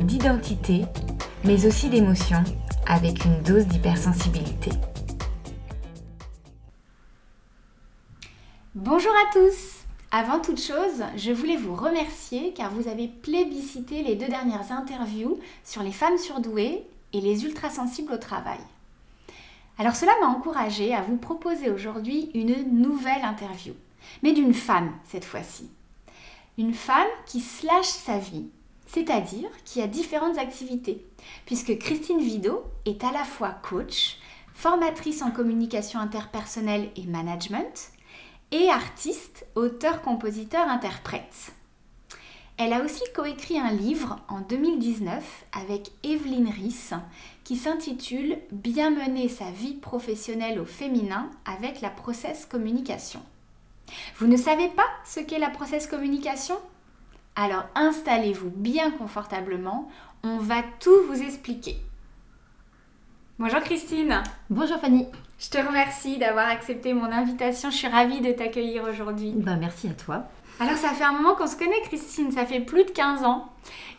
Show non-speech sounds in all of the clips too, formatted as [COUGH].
d'identité, mais aussi d'émotion, avec une dose d'hypersensibilité. Bonjour à tous Avant toute chose, je voulais vous remercier car vous avez plébiscité les deux dernières interviews sur les femmes surdouées et les ultrasensibles au travail. Alors cela m'a encouragée à vous proposer aujourd'hui une nouvelle interview, mais d'une femme cette fois-ci. Une femme qui slash sa vie, c'est-à-dire qui a différentes activités, puisque Christine Vido est à la fois coach, formatrice en communication interpersonnelle et management, et artiste, auteur, compositeur, interprète. Elle a aussi coécrit un livre en 2019 avec Evelyne Ries qui s'intitule Bien mener sa vie professionnelle au féminin avec la process communication. Vous ne savez pas ce qu'est la process communication? Alors installez-vous bien confortablement, on va tout vous expliquer. Bonjour Christine. Bonjour Fanny. Je te remercie d'avoir accepté mon invitation, je suis ravie de t'accueillir aujourd'hui. Ben, merci à toi. Alors ça fait un moment qu'on se connaît Christine, ça fait plus de 15 ans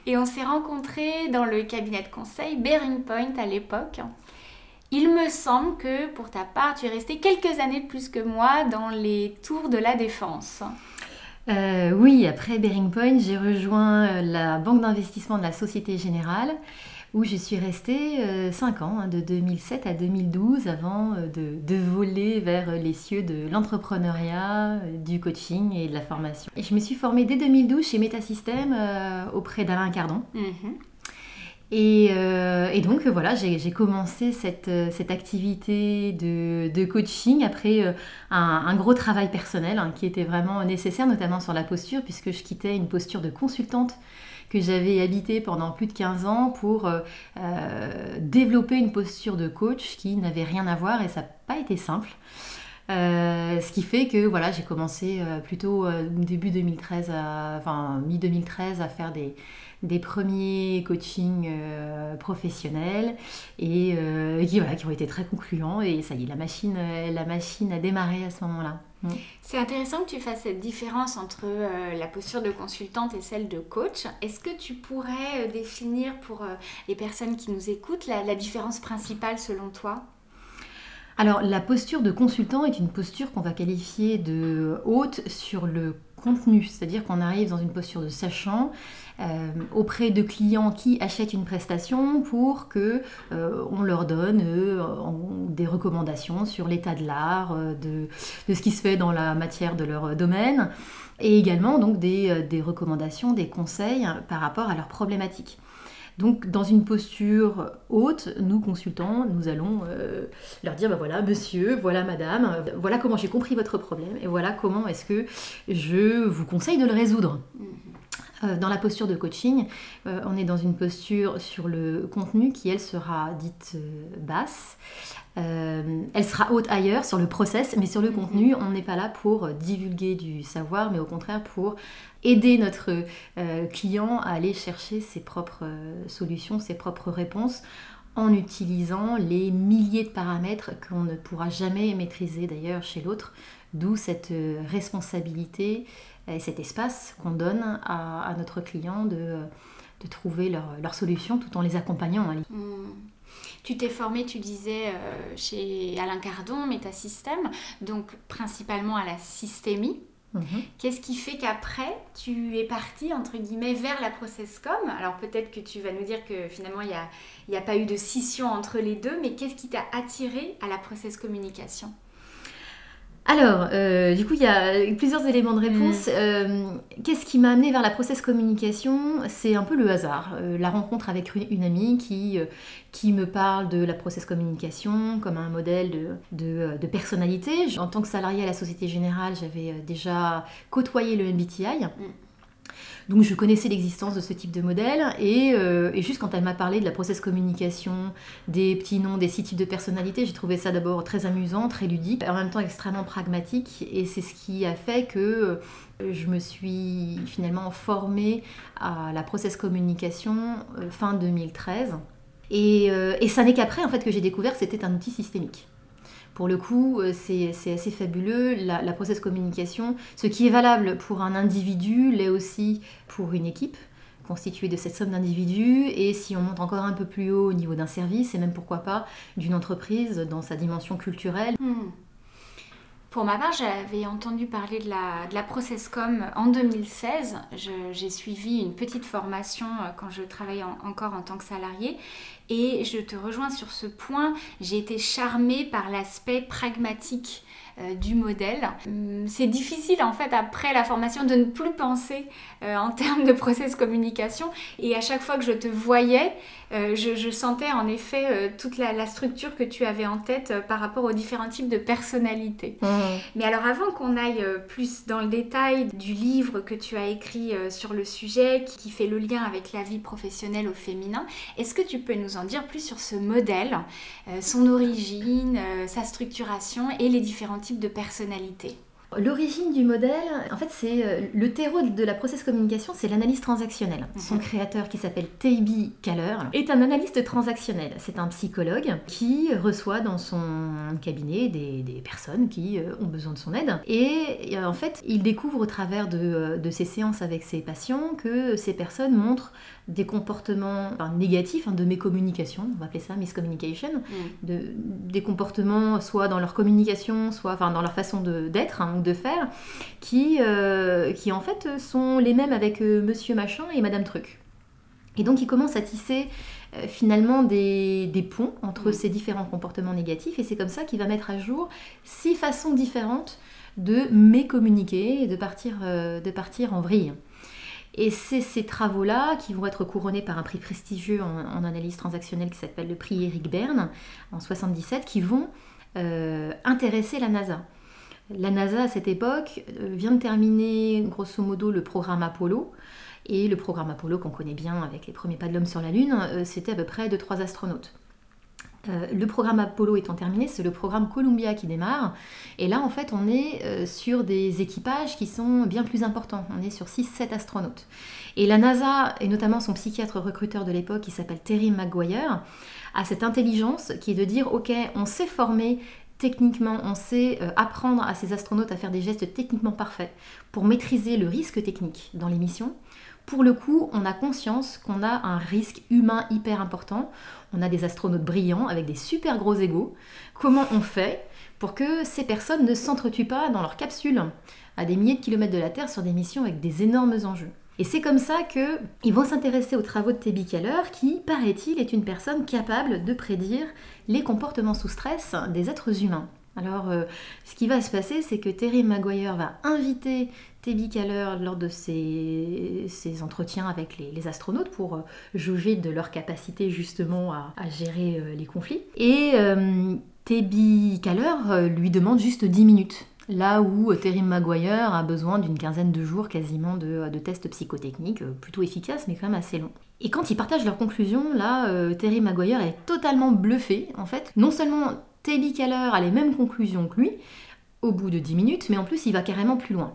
et on s'est rencontrés dans le cabinet de conseil Bearing Point à l'époque. Il me semble que pour ta part, tu es restée quelques années de plus que moi dans les tours de la défense. Euh, oui, après Bearing Point, j'ai rejoint euh, la banque d'investissement de la Société Générale où je suis restée 5 euh, ans, hein, de 2007 à 2012, avant de, voler vers les cieux de l'entrepreneuriat, du coaching et de la formation. Et je me suis formée dès 2012 chez Metasystem auprès d'Alain Cardon. Mhm. Et, donc voilà, j'ai commencé cette, cette activité de, coaching après un, gros travail personnel hein, qui était vraiment nécessaire, notamment sur la posture, puisque je quittais une posture de consultante que j'avais habité pendant plus de 15 ans pour euh, euh, développer une posture de coach qui n'avait rien à voir et ça n'a pas été simple. Euh, ce qui fait que voilà, j'ai commencé plutôt début 2013, enfin mi-2013 à faire des, des premiers coachings euh, professionnels et, euh, qui, voilà, qui ont été très concluants. Et ça y est, la machine, euh, la machine a démarré à ce moment-là. Mm. C'est intéressant que tu fasses cette différence entre la posture de consultante et celle de coach. Est-ce que tu pourrais définir pour les personnes qui nous écoutent la différence principale selon toi? Alors, la posture de consultant est une posture qu'on va qualifier de haute sur le contenu, c'est-à-dire qu'on arrive dans une posture de sachant auprès de clients qui achètent une prestation pour que euh, on leur donne euh, des recommandations sur l'état de l'art, de, ce qui se fait dans la matière de leur domaine, et également donc des, recommandations, des conseils par rapport à leurs problématiques. Donc, dans une posture haute, nous consultants, nous allons euh, leur dire, bah voilà, monsieur, voilà, madame, voilà comment j'ai compris votre problème et voilà comment est-ce que je vous conseille de le résoudre. Euh, dans la posture de coaching, euh, on est dans une posture sur le contenu qui, elle, sera dite basse. elle sera haute ailleurs sur le process, mais sur le mhm. contenu, on n'est pas là pour divulguer du savoir, mais au contraire pour aider notre euh, client à aller chercher ses propres euh, solutions, ses propres réponses en utilisant les milliers de paramètres qu'on ne pourra jamais maîtriser d'ailleurs chez l'autre, d'où cette euh, responsabilité et cet espace qu'on donne à, notre client de, de trouver leur, leur, solution tout en les accompagnant. Mmh. Tu t'es formé, tu disais, chez Alain Cardon, Métasystème, donc principalement à la systémie. Mhm. Qu'est-ce qui fait qu'après, tu es parti, entre guillemets, vers la processcom Alors peut-être que tu vas nous dire que finalement, il n'y a, a, pas eu de scission entre les deux, mais qu'est-ce qui t'a attiré à la process communication? Alors, euh, du coup, il y a plusieurs éléments de réponse. Mm. Euh, qu'est-ce qui m'a amené vers la process communication? C'est un peu le hasard. Euh, la rencontre avec une, amie qui, qui me parle de la process communication comme un modèle de, de, personnalité. En tant que salarié à la Société Générale, j'avais déjà côtoyé le MBTI. Mm. Donc je connaissais l'existence de ce type de modèle et, euh, et juste quand elle m'a parlé de la process communication, des petits noms, des six types de personnalités, j'ai trouvé ça d'abord très amusant, très ludique, en même temps extrêmement pragmatique et c'est ce qui a fait que euh, je me suis finalement formée à la process communication euh, fin 2013. Et, et ça n'est qu'après en fait que j'ai découvert que c'était un outil systémique. Pour le coup, euh, c'est assez fabuleux. La, process communication, ce qui est valable pour un individu, l'est aussi pour une équipe constituée de cette somme d'individus. Et si on monte encore un peu plus haut au niveau d'un service, et même pourquoi pas d'une entreprise dans sa dimension culturelle. Hmm. Pour ma part, j'avais entendu parler de la, de la ProcessCom en 2016. J'ai suivi une petite formation euh, quand je travaillais encore en tant que salarié. Et je te rejoins sur ce point. J'ai été charmée par l'aspect pragmatique euh, du modèle. Hum, c'est difficile en fait après la formation de ne plus penser euh, en termes de process communication et à chaque fois que je te voyais, euh, je, sentais en effet toute la, structure que tu avais en tête par rapport aux différents types de personnalités. Mmh. Mais alors avant qu'on aille plus dans le détail du livre que tu as écrit sur le sujet qui fait le lien avec la vie professionnelle au féminin, est-ce que tu peux nous en dire plus sur ce modèle, son origine, sa structuration et les différents types de personnalité L'origine du modèle, en fait, c'est euh, le terreau de la process communication, c'est l'analyse transactionnelle. Mhm. Son créateur, qui s'appelle Teibi Kaller, est un analyste transactionnel. C'est un psychologue qui reçoit dans son cabinet des, personnes qui euh, ont besoin de son aide. Et euh, en fait, il découvre au travers de, de ses séances avec ses patients que ces personnes montrent des comportements négatifs hein, de mécommunication, on va appeler ça miscommunication, mm. de, des comportements soit dans leur communication, soit enfin, dans leur façon d'être hein, ou de faire, qui, euh, qui en fait sont les mêmes avec euh, monsieur machin et madame truc. Et donc il commence à tisser euh, finalement des, des, ponts entre mm. ces différents comportements négatifs et c'est comme ça qu'il va mettre à jour six façons différentes de mécommuniquer et de partir, de partir en vrille. Et c'est ces travaux-là qui vont être couronnés par un prix prestigieux en, analyse transactionnelle qui s'appelle le prix Eric Berne en 77, qui vont euh, intéresser la NASA. La NASA à cette époque euh, vient de terminer grosso modo le programme Apollo. Et le programme Apollo qu'on connaît bien avec les premiers pas de l'homme sur la Lune, euh, c'était à peu près de trois astronautes. Euh, le programme Apollo étant terminé, c'est le programme Columbia qui démarre. Et là, en fait, on est euh, sur des équipages qui sont bien plus importants. On est sur 6-7 astronautes. Et la NASA, et notamment son psychiatre recruteur de l'époque, qui s'appelle Terry McGuire, a cette intelligence qui est de dire, OK, on sait former techniquement, on sait euh, apprendre à ces astronautes à faire des gestes techniquement parfaits pour maîtriser le risque technique dans les missions pour le coup, on a conscience qu'on a un risque humain hyper important. On a des astronautes brillants avec des super gros égaux. Comment on fait pour que ces personnes ne s'entretuent pas dans leur capsule à des milliers de kilomètres de la Terre sur des missions avec des énormes enjeux? Et c'est comme ça qu'ils vont s'intéresser aux travaux de Tebi Keller, qui, paraît-il, est une personne capable de prédire les comportements sous stress des êtres humains. Alors, euh, ce qui va se passer, c'est que Terry Maguire va inviter Tebi Keller lors de ses, entretiens avec les, astronautes pour euh, juger de leur capacité justement à, gérer euh, les conflits. Et euh, Tebi Keller lui demande juste 10 minutes. Là où Terry Maguire a besoin d'une quinzaine de jours quasiment de, tests psychotechniques, plutôt efficaces mais quand même assez longs. Et quand ils partagent leurs conclusions, là, Terry Maguire est totalement bluffé. En fait, non seulement Tebi Keller a les mêmes conclusions que lui, au bout de 10 minutes, mais en plus il va carrément plus loin.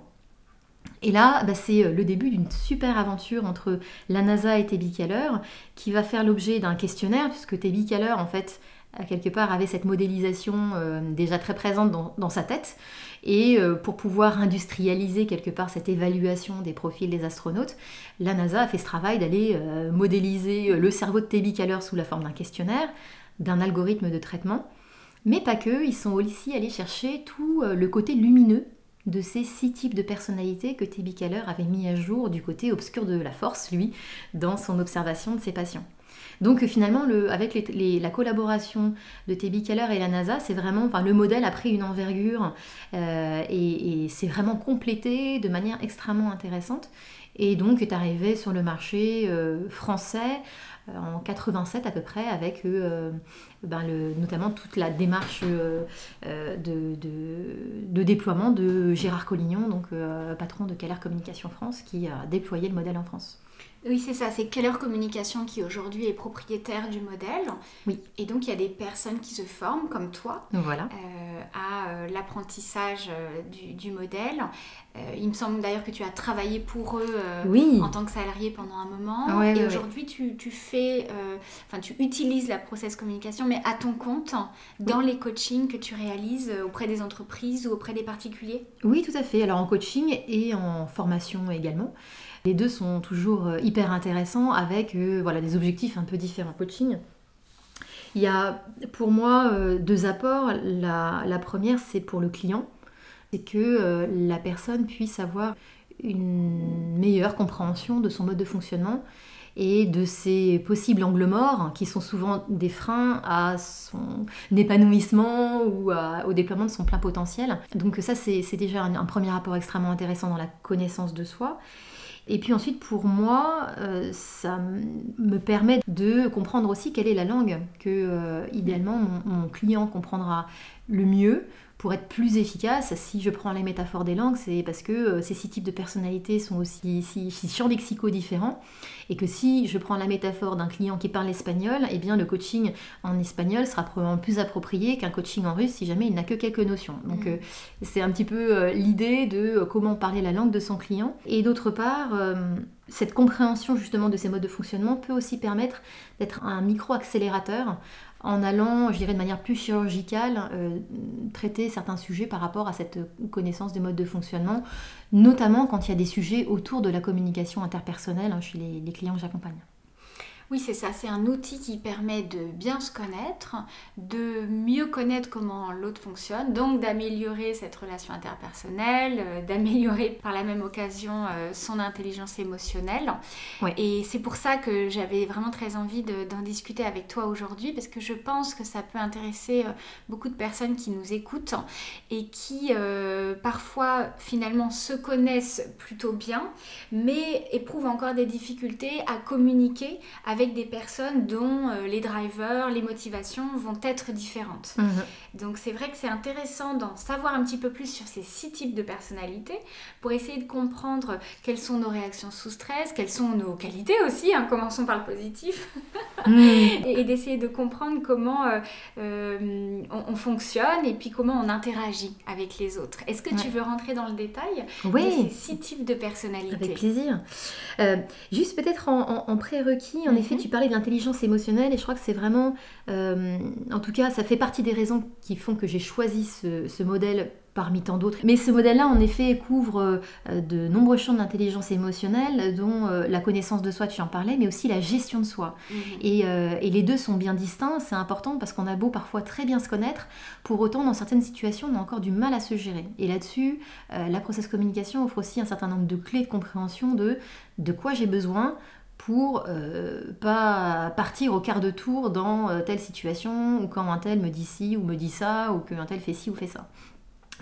Et là, bah, c'est euh, le début d'une super aventure entre la NASA et Tebi Keller, qui va faire l'objet d'un questionnaire, puisque Tebi Keller, en fait, quelque part, avait cette modélisation euh, déjà très présente dans, sa tête. Et euh, pour pouvoir industrialiser quelque part cette évaluation des profils des astronautes, la NASA a fait ce travail d'aller modéliser le cerveau de Tebi Keller sous la forme d'un questionnaire, d'un algorithme de traitement. Mais pas que, ils sont aussi allés chercher tout le côté lumineux de ces six types de personnalités que Tebi Keller avait mis à jour du côté obscur de la force, lui, dans son observation de ses patients. Donc finalement, avec la collaboration de Tebi Keller et la NASA, c'est vraiment, enfin, le modèle a pris une envergure euh, et, c'est vraiment complété de manière extrêmement intéressante. Et donc est arrivé sur le marché euh, français en 87 à peu près, avec ben, le, notamment toute la démarche de, de, déploiement de Gérard Collignon, donc patron de Keller Communication France, qui a déployé le modèle en France. Oui, c'est ça. C'est Keller Communication qui aujourd'hui est propriétaire du modèle. Oui. Et donc, il y a des personnes qui se forment, comme toi, voilà. Euh, à euh, l'apprentissage euh, du, modèle. il me semble d'ailleurs que tu as travaillé pour eux en tant que salarié pendant un moment. et aujourd'hui, tu, tu, fais, enfin, tu utilises la process communication, mais à ton compte, dans les coachings que tu réalises auprès des entreprises ou auprès des particuliers? Oui, tout à fait. Alors, en coaching et en formation également. Les deux sont toujours euh, hyper intéressants avec euh, voilà, des objectifs un peu différents. Coaching, il y a pour moi euh, deux apports. La, première, c'est pour le client, c'est que la personne puisse avoir une meilleure compréhension de son mode de fonctionnement et de ses possibles angles morts, qui sont souvent des freins à son épanouissement ou au déploiement de son plein potentiel. Donc ça, c'est déjà un, premier rapport extrêmement intéressant dans la connaissance de soi. Et puis ensuite, pour moi, euh, ça me permet de comprendre aussi quelle est la langue que, euh, idéalement, mon, client comprendra le mieux pour être plus efficace, si je prends les métaphores des langues, c'est parce que euh, ces six types de personnalités sont aussi six, champs lexicaux différents, et que si je prends la métaphore d'un client qui parle espagnol, eh bien le coaching en espagnol sera probablement plus approprié qu'un coaching en russe si jamais il n'a que quelques notions. Donc mm. euh, c'est un petit peu euh, l'idée de comment parler la langue de son client. Et d'autre part, cette compréhension justement de ces modes de fonctionnement peut aussi permettre d'être un micro-accélérateur en allant, je dirais de manière plus chirurgicale, euh, traiter certains sujets par rapport à cette connaissance des modes de fonctionnement, notamment quand il y a des sujets autour de la communication interpersonnelle hein, chez les clients que j'accompagne. Oui, c'est ça, c'est un outil qui permet de bien se connaître, de mieux connaître comment l'autre fonctionne, donc d'améliorer cette relation interpersonnelle, euh, d'améliorer par la même occasion euh, son intelligence émotionnelle. Et c'est pour ça que j'avais vraiment très envie d'en discuter avec toi aujourd'hui, parce que je pense que ça peut intéresser euh, beaucoup de personnes qui nous écoutent et qui parfois finalement se connaissent plutôt bien, mais éprouvent encore des difficultés à communiquer avec des personnes dont euh, les drivers, les motivations vont être différentes. Mhm. Donc c'est vrai que c'est intéressant d'en savoir un petit peu plus sur ces six types de personnalités pour essayer de comprendre quelles sont nos réactions sous stress, quelles sont nos qualités aussi, hein, commençons par le positif, [LAUGHS] mhm. et, d'essayer de comprendre comment euh, euh, on, fonctionne et puis comment on interagit avec les autres. Est-ce que tu veux rentrer dans le détail oui. de ces six types de personnalités? Avec plaisir. juste peut-être en, en prérequis, en effet, effet, tu parlais de l'intelligence émotionnelle et je crois que c'est vraiment, euh, en tout cas, ça fait partie des raisons qui font que j'ai choisi ce, modèle parmi tant d'autres. Mais ce modèle-là, en effet, couvre euh, de nombreux champs d'intelligence émotionnelle, dont euh, la connaissance de soi, tu en parlais, mais aussi la gestion de soi. Mhm. Et, et, les deux sont bien distincts, c'est important parce qu'on a beau parfois très bien se connaître, pour autant, dans certaines situations, on a encore du mal à se gérer. Et là-dessus, la process communication offre aussi un certain nombre de clés de compréhension de de quoi j'ai besoin pour euh, pas partir au quart de tour dans euh, telle situation ou quand un tel me dit ci ou me dit ça ou qu'un tel fait ci ou fait ça.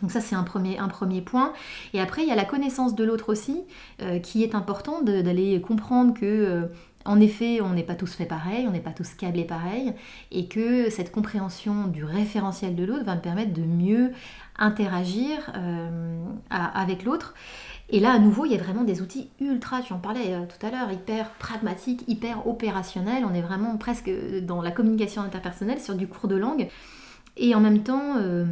Donc ça c'est un premier, point. Et après il y a la connaissance de l'autre aussi euh, qui est important d'aller comprendre que en effet, on n'est pas tous faits pareil, on n'est pas tous câblés pareil, et que cette compréhension du référentiel de l'autre va me permettre de mieux interagir avec l'autre. Et là, à nouveau, il y a vraiment des outils ultra, tu en parlais euh, tout à l'heure, hyper pragmatiques, hyper opérationnels. On est vraiment presque dans la communication interpersonnelle sur du cours de langue. Et en même temps, euh,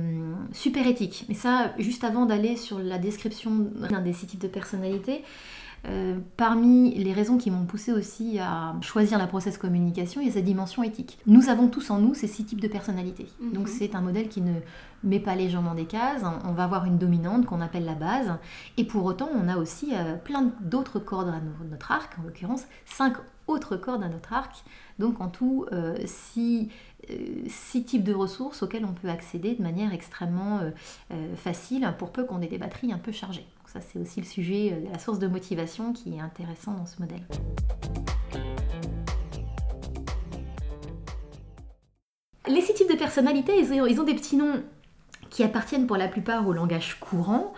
super éthique. Mais ça, juste avant d'aller sur la description d'un des six types de personnalités, euh, parmi les raisons qui m'ont poussé aussi à choisir la process communication, il y a cette dimension éthique. Nous avons tous en nous ces six types de personnalités. Mhm. Donc c'est un modèle qui ne met pas les gens dans des cases. On va avoir une dominante qu'on appelle la base. Et pour autant, on a aussi euh, plein d'autres cordes à notre arc, en l'occurrence cinq autres cordes à notre arc. Donc en tout, euh, six, types de ressources auxquelles on peut accéder de manière extrêmement facile, pour peu qu'on ait des batteries un peu chargées. Ça, c'est aussi le sujet euh, de la source de motivation qui est intéressant dans ce modèle. Les six types de personnalités, ils ont, des petits noms qui appartiennent pour la plupart au langage courant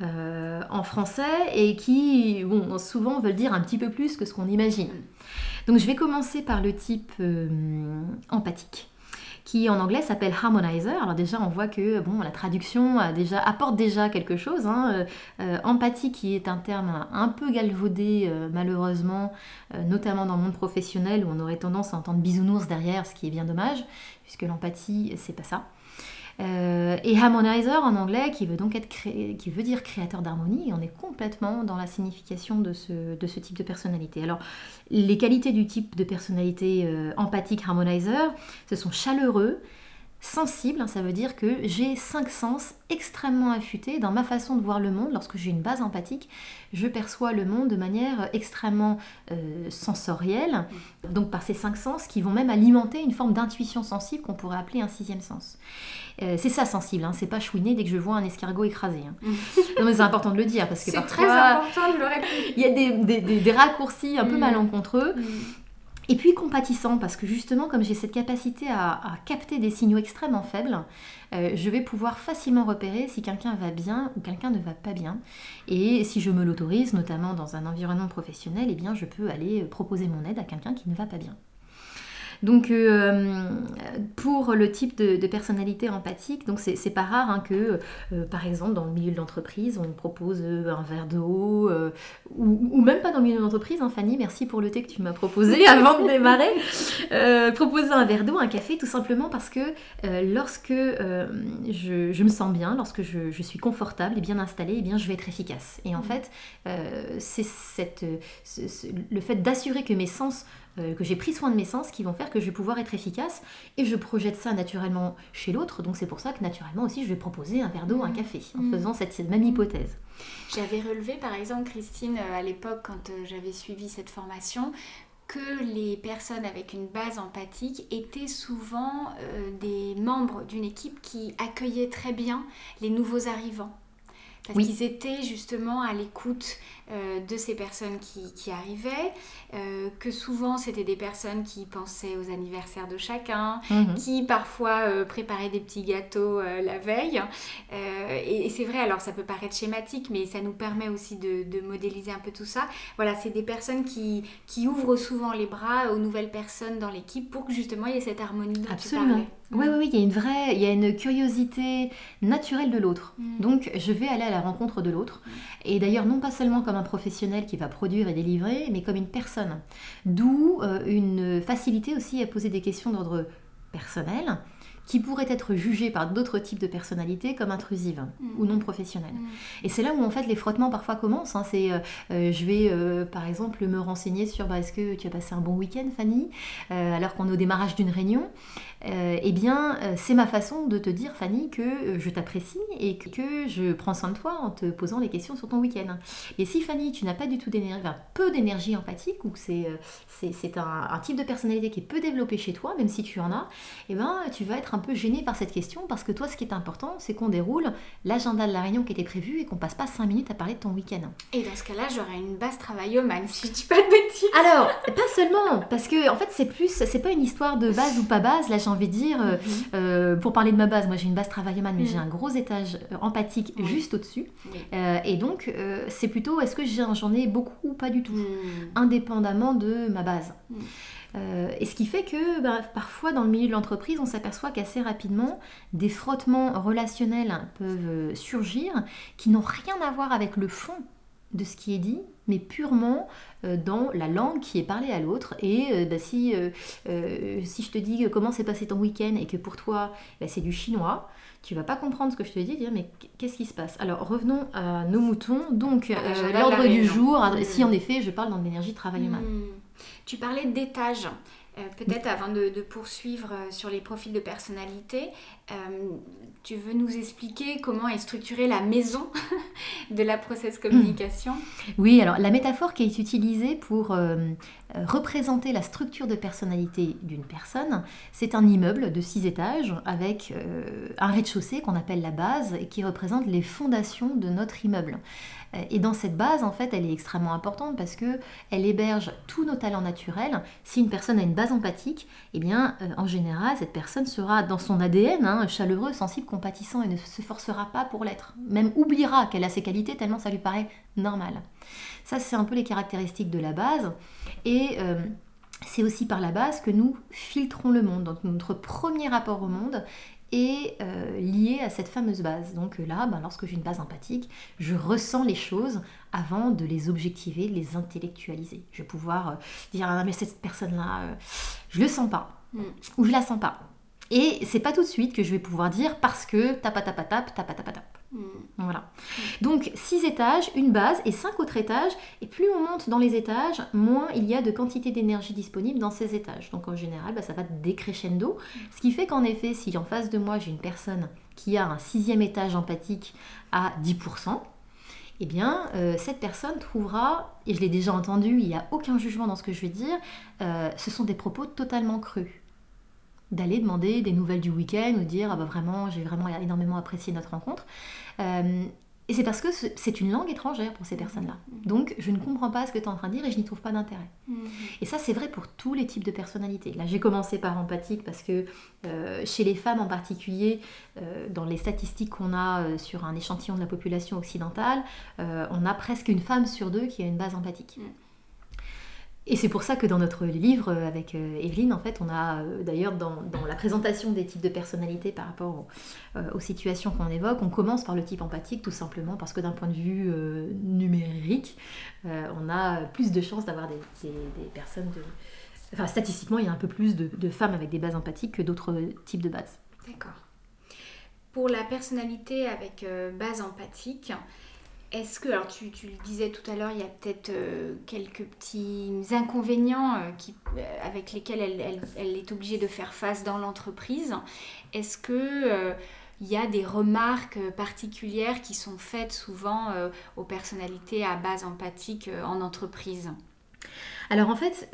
euh, en français et qui souvent veulent dire un petit peu plus que ce qu'on imagine. Donc je vais commencer par le type empathique qui en anglais s'appelle harmonizer. Alors déjà, on voit que bon, la traduction déjà, apporte déjà quelque chose. Hein. Euh, euh, empathie, qui est un terme un peu galvaudé euh, malheureusement, notamment dans le monde professionnel où on aurait tendance à entendre bisounours derrière, ce qui est bien dommage, puisque l'empathie, c'est pas ça. Euh, et harmonizer en anglais, qui veut donc être qui veut dire créateur d'harmonie, on est complètement dans la signification de ce, type de personnalité. Alors, les qualités du type de personnalité euh, empathique harmonizer, ce sont chaleureux, sensible, hein, ça veut dire que j'ai cinq sens extrêmement affûtés dans ma façon de voir le monde. Lorsque j'ai une base empathique, je perçois le monde de manière extrêmement euh, sensorielle, donc par ces cinq sens qui vont même alimenter une forme d'intuition sensible qu'on pourrait appeler un sixième sens. Euh, c'est ça sensible, hein, c'est pas chouiner dès que je vois un escargot écrasé. Hein. [LAUGHS] non mais c'est important de le dire parce que parfois Il y a des, des, raccourcis un peu mm. malencontreux. Mm. Et puis compatissant, parce que justement, comme j'ai cette capacité à, capter des signaux extrêmement faibles, euh, je vais pouvoir facilement repérer si quelqu'un va bien ou quelqu'un ne va pas bien. Et si je me l'autorise, notamment dans un environnement professionnel, eh bien, je peux aller proposer mon aide à quelqu'un qui ne va pas bien. Donc euh, pour le type de, personnalité empathique, donc c'est pas rare hein, que euh, par exemple dans le milieu de l'entreprise on propose euh, un verre d'eau ou, même pas dans le milieu de l'entreprise, hein, Fanny, merci pour le thé que tu m'as proposé [LAUGHS] avant de démarrer. proposer un verre d'eau, un café, tout simplement parce que lorsque je, me sens bien, lorsque je, suis confortable et bien installée, eh bien je vais être efficace. Et en mmh. fait, c'est le fait d'assurer que mes sens euh, que j'ai pris soin de mes sens qui vont faire que je vais pouvoir être efficace et je projette ça naturellement chez l'autre. Donc c'est pour ça que naturellement aussi je vais proposer un verre d'eau, un mmh. café en mmh. faisant cette, même hypothèse. J'avais relevé par exemple Christine euh, à l'époque quand euh, j'avais suivi cette formation que les personnes avec une base empathique étaient souvent des membres d'une équipe qui accueillaient très bien les nouveaux arrivants parce qu'ils étaient justement à l'écoute euh, de ces personnes qui, arrivaient, euh, que souvent c'était des personnes qui pensaient aux anniversaires de chacun, mhm. qui parfois euh, préparaient des petits gâteaux la veille. et, c'est vrai, alors ça peut paraître schématique, mais ça nous permet aussi de, modéliser un peu tout ça. Voilà, c'est des personnes qui, qui, ouvrent souvent les bras aux nouvelles personnes dans l'équipe pour que justement il y ait cette harmonie dont Absolument. tu parlais. Oui, oui, oui, il y a une vraie, il y a une curiosité naturelle de l'autre. Mm. Donc, je vais aller à la rencontre de l'autre. Et d'ailleurs, non pas seulement comme professionnel qui va produire et délivrer, mais comme une personne. D'où euh, une facilité aussi à poser des questions d'ordre personnel qui pourrait être jugée par d'autres types de personnalités comme intrusive ou non professionnelle. Mm. Et c'est là où en fait les frottements parfois commencent. Hein. C'est, euh, euh, je vais euh, par exemple me renseigner sur bah, est-ce que tu as passé un bon week-end Fanny alors qu'on est au démarrage d'une réunion. eh bien c'est ma façon de te dire Fanny que je t'apprécie et que je prends soin de toi en te posant des questions sur ton week-end. Et si Fanny tu n'as pas du tout d'énergie, peu d'énergie empathique ou que c'est, c'est, un, un, type de personnalité qui est peu développé chez toi, même si tu en as, eh ben tu vas être un peu gêné par cette question parce que toi, ce qui est important, c'est qu'on déroule l'agenda de la réunion qui était prévu et qu'on passe pas 5 minutes à parler de ton week-end. Et dans ce cas-là, j'aurais une base travaillomane, si je dis pas de bêtises. Alors, pas seulement, parce que en fait, c'est plus, c'est pas une histoire de base ou pas base. Là, j'ai envie de dire, euh, mhm. euh, pour parler de ma base, moi j'ai une base travaillomane, mais j'ai mhm. un gros étage euh, empathique juste au-dessus. et donc, c'est plutôt, est-ce que j'en ai beaucoup ou pas du tout, mhm. indépendamment de ma base. Euh, et ce qui fait que bah, parfois dans le milieu de l'entreprise, on s'aperçoit qu'assez rapidement, des frottements relationnels peuvent euh, surgir qui n'ont rien à voir avec le fond de ce qui est dit, mais purement euh, dans la langue qui est parlée à l'autre. Et bah, si, si je te dis comment s'est passé ton week-end et que pour toi bah, c'est du chinois, tu vas pas comprendre ce que je te dis, dire mais qu'est-ce qui se passe? Alors revenons à nos moutons. Donc l'ordre du jour, si en effet je parle dans l'énergie travail humain. Hmm. Tu parlais d'étages. Euh, peut-être avant de, poursuivre euh, sur les profils de personnalité, euh, tu veux nous expliquer comment est structurée la maison [LAUGHS] de la process communication? Oui, alors la métaphore qui est utilisée pour représenter la structure de personnalité d'une personne, c'est un immeuble de six étages avec un rez-de-chaussée qu'on appelle la base et qui représente les fondations de notre immeuble. Euh, et dans cette base, en fait, elle est extrêmement importante parce que elle héberge tous nos talents naturels. Si une personne a une base empathique, eh bien, euh, en général, cette personne sera dans son ADN hein, chaleureux, sensible, compatissant et ne se forcera pas pour l'être. Même oubliera qu'elle a ses qualités tellement ça lui paraît normal. Ça, c'est un peu les caractéristiques de la base. Et euh, c'est aussi par la base que nous filtrons le monde. Donc notre premier rapport au monde est euh, lié à cette fameuse base. Donc là, ben, lorsque j'ai une base empathique, je ressens les choses avant de les objectiver, de les intellectualiser. Je vais pouvoir euh, dire ah, mais cette personne-là, euh, je le sens pas mm. ou je la sens pas. Et c'est pas tout de suite que je vais pouvoir dire parce que tap tap Mm. Voilà. Donc six étages, une base et cinq autres étages. Et plus on monte dans les étages, moins il y a de quantité d'énergie disponible dans ces étages. Donc en général, bah, ça va décrescendo. Ce qui fait qu'en effet, si en face de moi j'ai une personne qui a un sixième étage empathique à 10%, eh bien, euh, cette personne trouvera, et je l'ai déjà entendu, il n'y a aucun jugement dans ce que je vais dire, euh, ce sont des propos totalement crus d'aller demander des nouvelles du week-end ou dire ah bah vraiment j'ai vraiment énormément apprécié notre rencontre euh, et c'est parce que c'est une langue étrangère pour ces mmh. personnes-là. Donc, je ne comprends pas ce que tu es en train de dire et je n'y trouve pas d'intérêt. Mmh. Et ça, c'est vrai pour tous les types de personnalités. Là, j'ai commencé par empathique parce que euh, chez les femmes en particulier, euh, dans les statistiques qu'on a sur un échantillon de la population occidentale, on a presque une femme sur deux qui a une base empathique. Et c'est pour ça que dans notre livre euh, avec euh, Evelyne, en fait, on a euh, d'ailleurs dans, la présentation des types de personnalités par rapport aux, situations qu'on évoque, on commence par le type empathique tout simplement parce que d'un point de vue numérique, on a plus de chances d'avoir des, personnes de... Enfin, statistiquement, il y a un peu plus de, de femmes avec des bases empathiques que d'autres types de bases. D'accord. Pour la personnalité avec base empathique, est-ce que, alors tu, le disais tout à l'heure, il y a peut-être euh, quelques petits inconvénients euh, qui, euh, avec lesquels elle, est obligée de faire face dans l'entreprise. Est-ce que il y a des remarques particulières qui sont faites souvent aux personnalités à base empathique en entreprise? Alors en fait,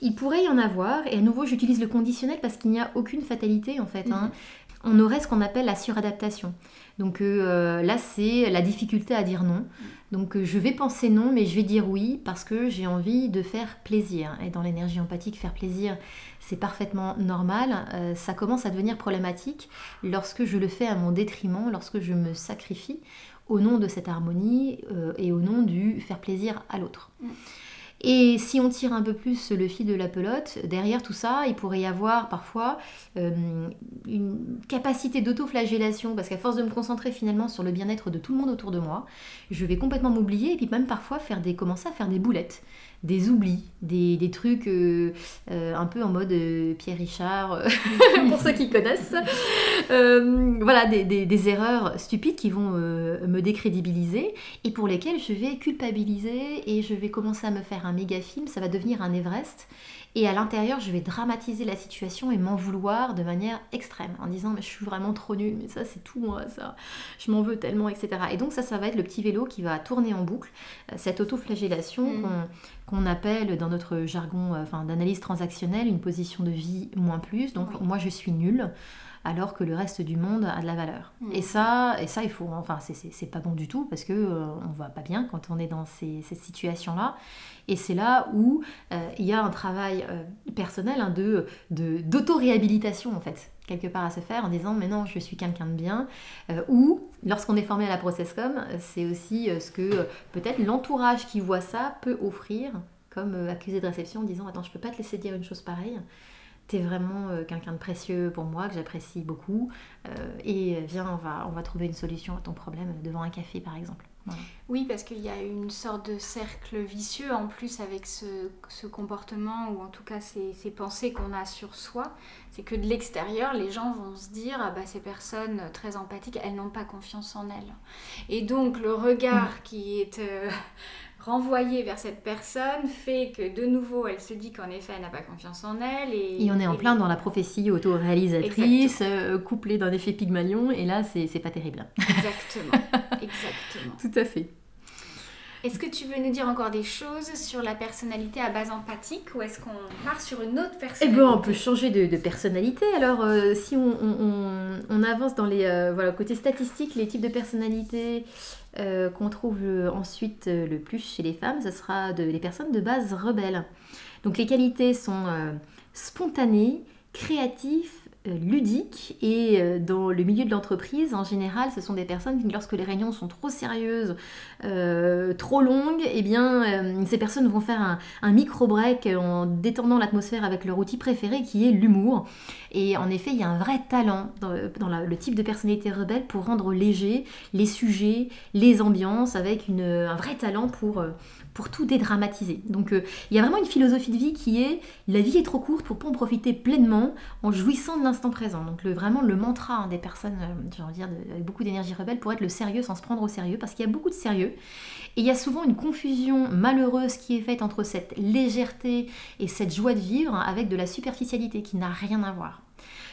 il pourrait y en avoir, et à nouveau j'utilise le conditionnel parce qu'il n'y a aucune fatalité en fait. Hein. Mm-hmm. On aurait ce qu'on appelle la suradaptation. Donc euh, là, c'est la difficulté à dire non. Donc euh, je vais penser non, mais je vais dire oui parce que j'ai envie de faire plaisir. Et dans l'énergie empathique, faire plaisir, c'est parfaitement normal. Euh, ça commence à devenir problématique lorsque je le fais à mon détriment, lorsque je me sacrifie au nom de cette harmonie et au nom du faire plaisir à l'autre. Et si on tire un peu plus le fil de la pelote, derrière tout ça, il pourrait y avoir parfois euh, une capacité d'autoflagellation, parce qu'à force de me concentrer finalement sur le bien-être de tout le monde autour de moi, je vais complètement m'oublier et puis même parfois faire des, commencer à faire des boulettes des oublis, des, trucs euh, euh, un peu en mode euh, Pierre Richard, [LAUGHS] pour ceux qui connaissent. voilà, des, erreurs stupides qui vont me décrédibiliser et pour lesquelles je vais culpabiliser et je vais commencer à me faire un méga film, ça va devenir un Everest. Et à l'intérieur, je vais dramatiser la situation et m'en vouloir de manière extrême, en disant mais je suis vraiment trop nulle, mais ça c'est tout moi, ça, je m'en veux tellement, etc. Et donc ça, ça va être le petit vélo qui va tourner en boucle, euh, cette autoflagellation mm. qu'on appelle dans notre jargon euh, enfin, d'analyse transactionnelle une position de vie moins plus. Donc moi je suis nulle alors que le reste du monde a de la valeur. Mm. Et ça, et ça il faut, enfin, c'est pas bon du tout parce que euh, on va pas bien quand on est dans ces, cette situation-là. Et c'est là où euh, il y a un travail euh, personnel hein, de d'auto-réhabilitation en fait quelque part à se faire en disant mais non je suis quelqu'un de bien ou lorsqu'on est formé à la processcom c'est aussi ce que peut-être l'entourage qui voit ça peut offrir comme accusé de réception en disant attends je peux pas te laisser dire une chose pareille tu vraiment euh, quelqu'un de précieux pour moi, que j'apprécie beaucoup. Euh, et viens, on va, on va trouver une solution à ton problème devant un café, par exemple. Oui, parce qu'il y a une sorte de cercle vicieux en plus avec ce, ce comportement, ou en tout cas ces, ces pensées qu'on a sur soi. C'est que de l'extérieur, les gens vont se dire ah bah, ces personnes très empathiques, elles n'ont pas confiance en elles. Et donc le regard mm. qui est. Euh, renvoyée vers cette personne fait que de nouveau elle se dit qu'en effet elle n'a pas confiance en elle. Et, on est en plein dans la prophétie autoréalisatrice, euh, couplée d'un effet Pygmalion, et là c'est pas terrible. [LAUGHS] Exactement, exactement. Tout à fait. Est-ce que tu veux nous dire encore des choses sur la personnalité à base empathique ou est-ce qu'on part sur une autre personnalité Eh bien, on peut changer de, personnalité. Alors, euh, si on, avance dans les euh, voilà, côté statistique, les types de personnalités euh, qu'on trouve ensuite le plus chez les femmes, ce sera de, les personnes de base rebelles. Donc, les qualités sont spontanées, créatives, euh, ludique et euh, dans le milieu de l'entreprise, en général, ce sont des personnes qui, lorsque les réunions sont trop sérieuses, euh, trop longues, eh bien, ces personnes vont faire un, micro-break en détendant l'atmosphère avec leur outil préféré qui est l'humour. Et en effet, il y a un vrai talent dans, le type de personnalité rebelle pour rendre léger les sujets, les ambiances, avec un vrai talent pour pour tout dédramatiser. Donc euh, il y a vraiment une philosophie de vie qui est la vie est trop courte pour pas en profiter pleinement en jouissant de l'instant présent. Donc le, vraiment le mantra hein, des personnes, euh, j'ai envie de dire, avec beaucoup d'énergie rebelle pour être le sérieux sans se prendre au sérieux parce qu'il y a beaucoup de sérieux. Et il y a souvent une confusion malheureuse qui est faite entre cette légèreté et cette joie de vivre avec de la superficialité qui n'a rien à voir.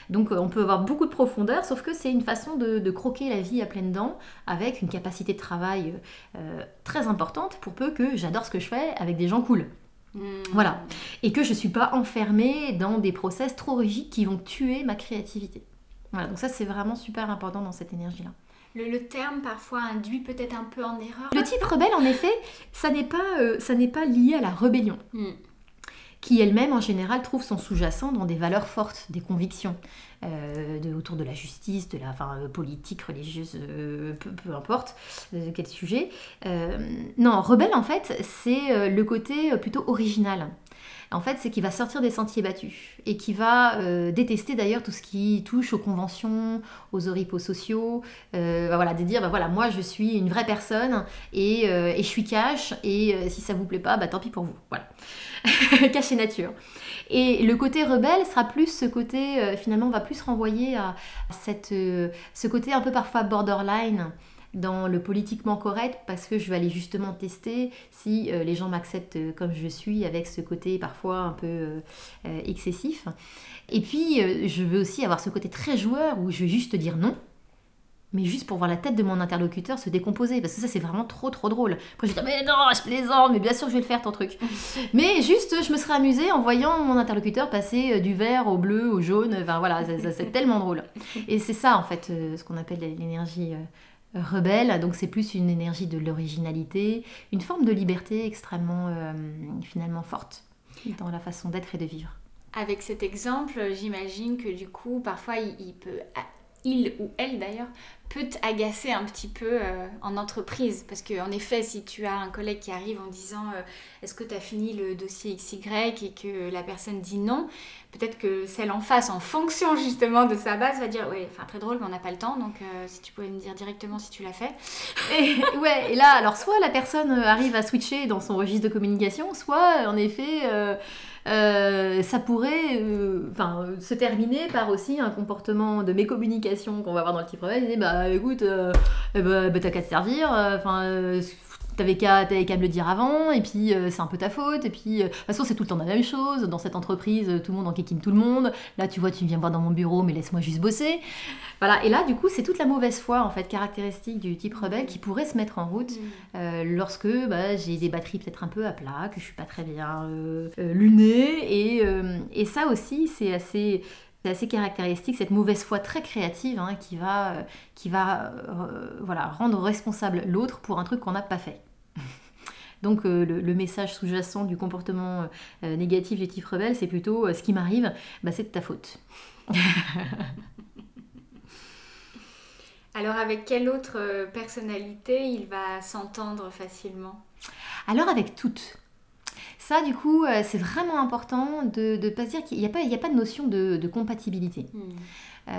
Donc euh, on peut avoir beaucoup de profondeur, sauf que c'est une façon de, croquer la vie à pleines dents avec une capacité de travail euh, très importante pour peu que j'adore ce que je fais avec des gens cool. Hmm. Voilà. Et que je ne suis pas enfermée dans des process trop rigides qui vont tuer ma créativité. Voilà, donc ça c'est vraiment super important dans cette énergie-là. Le, terme parfois induit peut-être un peu en erreur. Le type rebelle, en effet, ça n'est pas, euh, pas lié à la rébellion. Hmm qui elle-même en général trouve son sous-jacent dans des valeurs fortes, des convictions, euh, autour de la justice, de la euh, politique, religieuse, euh, peu, importe de quel sujet. non, rebelle en fait, c'est le côté plutôt original en fait, c'est qu'il va sortir des sentiers battus et qui va détester d'ailleurs tout ce qui touche aux conventions, aux oripeaux sociaux, bah voilà, de dire bah voilà, moi je suis une vraie personne et, et je suis cash et si ça vous plaît pas, bah tant pis pour vous. Voilà. [LAUGHS] caché nature. Et le côté rebelle sera plus ce côté, euh, finalement, on va plus renvoyer à euh, ce côté un peu parfois borderline dans le politiquement correct parce que je vais aller justement tester si euh, les gens m'acceptent comme je suis avec ce côté parfois un peu excessif. Et puis je veux aussi avoir ce côté très joueur où je vais juste dire non mais juste pour voir la tête de mon interlocuteur se décomposer, parce que ça c'est vraiment trop trop drôle. Après je dire, mais non, je plaisante, mais bien sûr je vais le faire ton truc. [LAUGHS] mais juste, je me serais amusée en voyant mon interlocuteur passer euh, du vert au bleu, au jaune, enfin voilà, c'est [LAUGHS] tellement drôle. Et c'est ça en fait, euh, ce qu'on appelle l'énergie euh, rebelle, donc c'est plus une énergie de l'originalité, une forme de liberté extrêmement finalement forte dans la façon d'être et de vivre. Avec cet exemple, j'imagine que du coup, parfois, il peut il ou elle d'ailleurs, peut t'agacer un petit peu euh, en entreprise. Parce qu'en effet, si tu as un collègue qui arrive en disant euh, est-ce que tu as fini le dossier XY et que la personne dit non, peut-être que celle en face, en fonction justement de sa base, va dire oui, enfin très drôle, mais on n'a pas le temps, donc euh, si tu pouvais me dire directement si tu l'as fait. [LAUGHS] Et, ouais, et là, alors soit la personne arrive à switcher dans son registre de communication, soit en effet euh, ça pourrait euh, se terminer par aussi un comportement de mécommunication qu'on va avoir dans le type rebelle. bah écoute, bah, bah, t'as qu'à te servir, enfin T'avais qu'à, me le dire avant, et puis euh, c'est un peu ta faute, et puis euh, de toute façon c'est tout le temps la même chose, dans cette entreprise, euh, tout le monde enquiquine tout le monde, là tu vois tu viens voir dans mon bureau, mais laisse-moi juste bosser. Voilà, et là du coup c'est toute la mauvaise foi en fait caractéristique du type rebelle qui pourrait se mettre en route mm. lorsque bah, j'ai des batteries peut-être un peu à plat, que je suis pas très bien lunée, et, et ça aussi c'est assez... C'est assez caractéristique, cette mauvaise foi très créative hein, qui va, qui va voilà, rendre responsable l'autre pour un truc qu'on n'a pas fait. Donc euh, le, message sous-jacent du comportement euh, négatif du type rebelle, c'est plutôt euh, ce qui m'arrive, bah, c'est de ta faute. [LAUGHS] Alors avec quelle autre personnalité il va s'entendre facilement? Alors avec toutes. Ça, du coup, c'est vraiment important de ne pas se dire qu'il n'y a, pas, a pas de notion de, compatibilité. Hmm.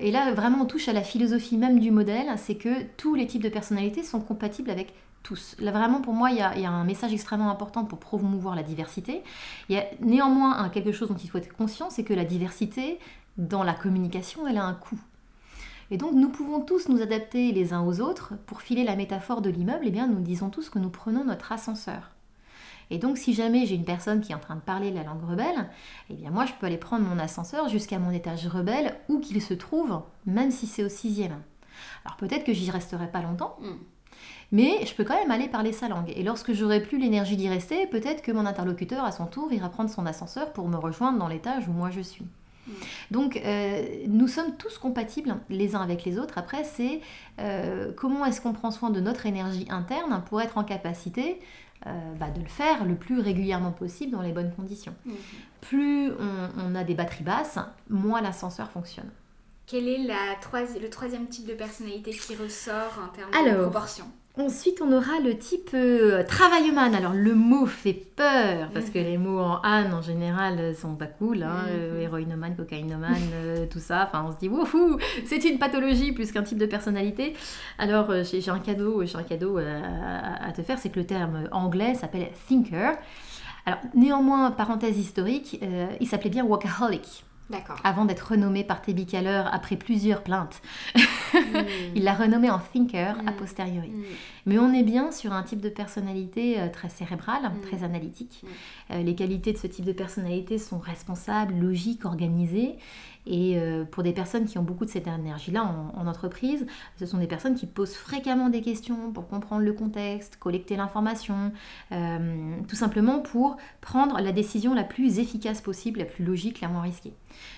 et là, vraiment, on touche à la philosophie même du modèle, c'est que tous les types de personnalités sont compatibles avec tous. Là, vraiment, pour moi, il y, a, un message extrêmement important pour promouvoir la diversité. Il y a néanmoins quelque chose dont il faut être conscient, c'est que la diversité, dans la communication, elle a un coût. Et donc, nous pouvons tous nous adapter les uns aux autres. Pour filer la métaphore de l'immeuble, eh bien, nous disons tous que nous prenons notre ascenseur. Et donc, si jamais j'ai une personne qui est en train de parler la langue rebelle, eh bien, moi, je peux aller prendre mon ascenseur jusqu'à mon étage rebelle, où qu'il se trouve, même si c'est au sixième. Alors, peut-être que j'y resterai pas longtemps, mm mais je peux quand même aller parler sa langue. Et lorsque j'aurai plus l'énergie d'y rester, peut-être que mon interlocuteur, à son tour, ira prendre son ascenseur pour me rejoindre dans l'étage où moi je suis. Mm. Donc euh, nous sommes tous compatibles les uns avec les autres. Après, c'est euh, comment est-ce qu'on prend soin de notre énergie interne pour être en capacité euh, bah, de le faire le plus régulièrement possible dans les bonnes conditions. Mm. plus on, a des batteries basses, moins l'ascenseur fonctionne. Quel est la le troisième type de personnalité qui ressort en termes de proportion? Ensuite, on aura le type euh, travailleman. Alors, le mot fait peur, parce que mhm. les mots en âne, en général, sont pas cool. Hein, mhm. euh, héroïnomane, cocaïnomane, euh, tout ça. Enfin, on se dit, wouhou, c'est une pathologie plus qu'un type de personnalité. Alors, j'ai un cadeau, j'ai un cadeau à, à, te faire, c'est que le terme anglais s'appelle thinker. Alors, néanmoins, parenthèse historique, il s'appelait bien workaholic. Avant d'être renommé par Tebi Keller après plusieurs plaintes. Hmm. [LAUGHS] Il l'a renommé en thinker a hmm. posteriori. Hmm. Mais on est bien sur un type de personnalité euh, très cérébrale, très analytique. Euh, les qualités de ce type de personnalité sont responsables, logiques, organisées. Et euh, pour des personnes qui ont beaucoup de cette énergie-là en, entreprise, ce sont des personnes qui posent fréquemment des questions pour comprendre le contexte, collecter l'information, euh, tout simplement pour prendre la décision la plus efficace possible, la plus logique, la moins risquée.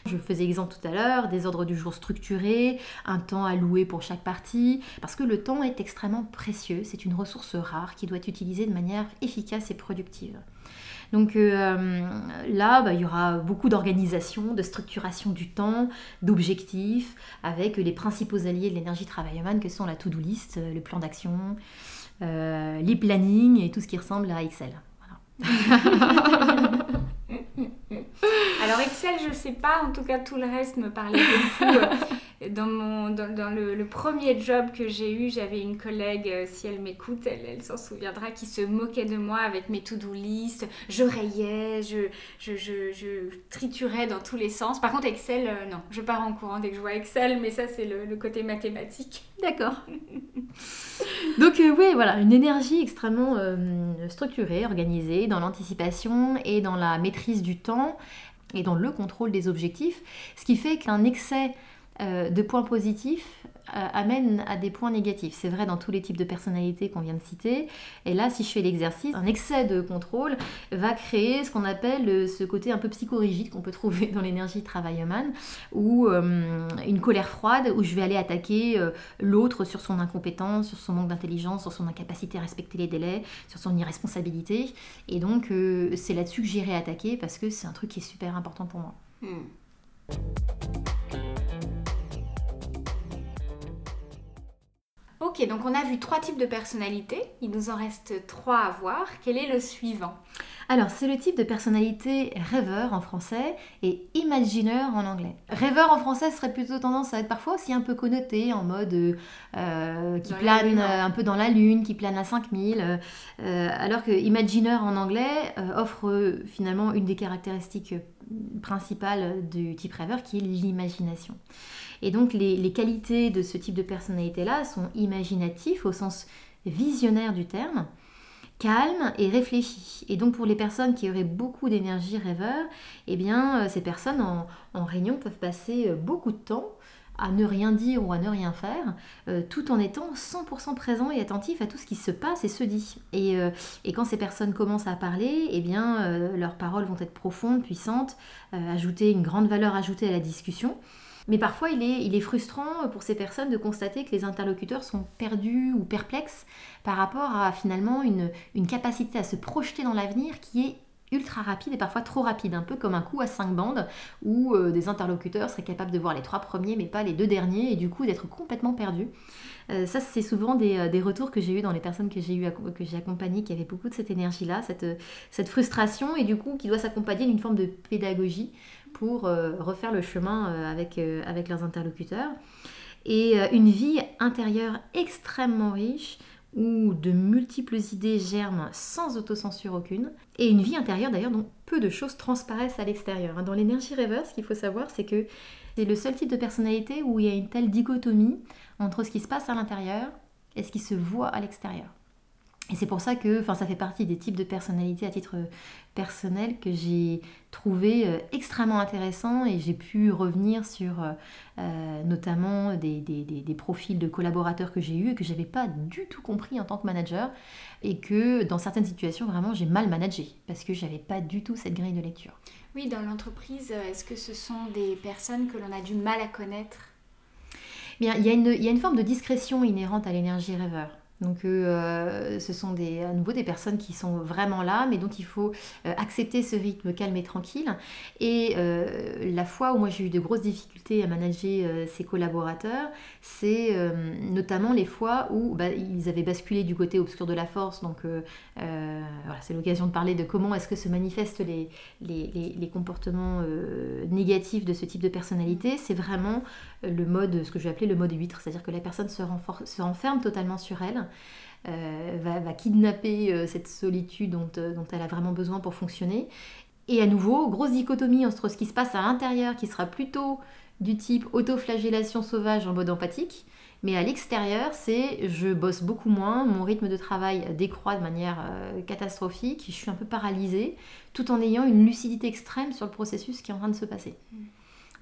Je faisais exemple tout à l'heure, des ordres du jour structurés, un temps alloué pour chaque partie, parce que le temps est extrêmement précieux, c'est une ressource rare qui doit être utilisée de manière efficace et productive. Donc euh, là, bah, il y aura beaucoup d'organisation, de structuration du temps, d'objectifs, avec les principaux alliés de l'énergie travailleuse que sont la to-do list, le plan d'action, euh, les plannings et tout ce qui ressemble à Excel. [LAUGHS] Alors Excel, je ne sais pas, en tout cas tout le reste me parlait beaucoup. [LAUGHS] dans, mon, dans, le, premier job que j'ai eu, j'avais une collègue, euh, si elle m'écoute, elle, s'en souviendra, qui se moquait de moi avec mes to-do list. Je rayais, je, je, je, triturais dans tous les sens. Par contre, Excel, euh, non, je pars en courant dès que je vois Excel, mais ça, c'est le, côté mathématique. D'accord. [LAUGHS] Donc, euh, oui, voilà, une énergie extrêmement structurée, organisée, dans l'anticipation et dans la maîtrise du temps et dans le contrôle des objectifs, ce qui fait qu'un excès euh, de points positifs amène à des points négatifs. C'est vrai dans tous les types de personnalités qu'on vient de citer. Et là, si je fais l'exercice, un excès de contrôle va créer ce qu'on appelle euh, ce côté un peu psychorigide qu'on peut trouver dans l'énergie travailleuse, ou une colère froide où je vais aller attaquer l'autre sur son incompétence, sur son manque d'intelligence, sur son incapacité à respecter les délais, sur son irresponsabilité. Et donc, c'est là-dessus que j'irai attaquer parce que c'est un truc qui est super important pour moi. Hmm. Ok, donc on a vu trois types de personnalités. Il nous en reste trois à voir. Quel est le suivant alors, c'est le type de personnalité rêveur en français et imagineur en anglais. Rêveur en français serait plutôt tendance à être parfois aussi un peu connoté en mode euh, qui plane un peu dans la lune, qui plane à 5000, euh, alors que imagineur en anglais euh, offre finalement une des caractéristiques principales du type rêveur qui est l'imagination. Et donc les, qualités de ce type de personnalité-là sont imaginatifs au sens visionnaire du terme, calme et réfléchi. Et donc pour les personnes qui auraient beaucoup d'énergie rêveur, eh bien euh, ces personnes en, réunion peuvent passer euh, beaucoup de temps à ne rien dire ou à ne rien faire, euh, tout en étant 100% présent et attentif à tout ce qui se passe et se dit. Et, et quand ces personnes commencent à parler, eh bien, leurs paroles vont être profondes, puissantes, ajouter une grande valeur ajoutée à la discussion. Mais parfois, il est, frustrant pour ces personnes de constater que les interlocuteurs sont perdus ou perplexes par rapport à finalement une capacité à se projeter dans l'avenir qui est ultra rapide et parfois trop rapide, un peu comme un coup à cinq bandes où euh, des interlocuteurs seraient capables de voir les trois premiers mais pas les deux derniers et du coup d'être complètement perdus. Euh, ça, c'est souvent des, euh, des, retours que j'ai eu dans les personnes que j'ai que j'ai accompagnées qui avaient beaucoup de cette énergie-là, cette, cette frustration et du coup qui doit s'accompagner d'une forme de pédagogie pour refaire le chemin avec, avec leurs interlocuteurs. Et une vie intérieure extrêmement riche où de multiples idées germent sans autocensure aucune. Et une vie intérieure d'ailleurs dont peu de choses transparaissent à l'extérieur. Dans l'énergie rêveuse, ce qu'il faut savoir, c'est que c'est le seul type de personnalité où il y a une telle dichotomie entre ce qui se passe à l'intérieur et ce qui se voit à l'extérieur. Et c'est pour ça que enfin, ça fait partie des types de personnalités à titre personnel que j'ai trouvé euh, extrêmement intéressant et j'ai pu revenir sur euh, euh, notamment des, des, des, profils de collaborateurs que j'ai eus et que j'avais pas du tout compris en tant que manager et que dans certaines situations vraiment j'ai mal managé parce que j'avais pas du tout cette grille de lecture. Oui, dans l'entreprise, est-ce que ce sont des personnes que l'on a du mal à connaître? Bien, il y, a une, il y a une forme de discrétion inhérente à l'énergie rêveur. Donc ce sont des, à nouveau des personnes qui sont vraiment là, mais dont il faut accepter ce rythme calme et tranquille. Et la fois où moi j'ai eu de grosses difficultés à manager ces collaborateurs, c'est notamment les fois où bah, ils avaient basculé du côté obscur de la force. Donc voilà, c'est l'occasion de parler de comment est-ce que se manifestent les comportements négatifs de ce type de personnalité. C'est vraiment le mode, ce que je vais appeler le mode huître, c'est-à-dire que la personne se, se renferme totalement sur elle, euh, va, kidnapper euh, cette solitude euh, dont, elle a vraiment besoin pour fonctionner. Et à nouveau, grosse dichotomie entre ce qui se passe à l'intérieur, qui sera plutôt du type autoflagellation sauvage en mode empathique, mais à l'extérieur, c'est je bosse beaucoup moins, mon rythme de travail décroît de manière catastrophique, je suis un peu paralysée, tout en ayant une lucidité extrême sur le processus qui est en train de se passer. Mm.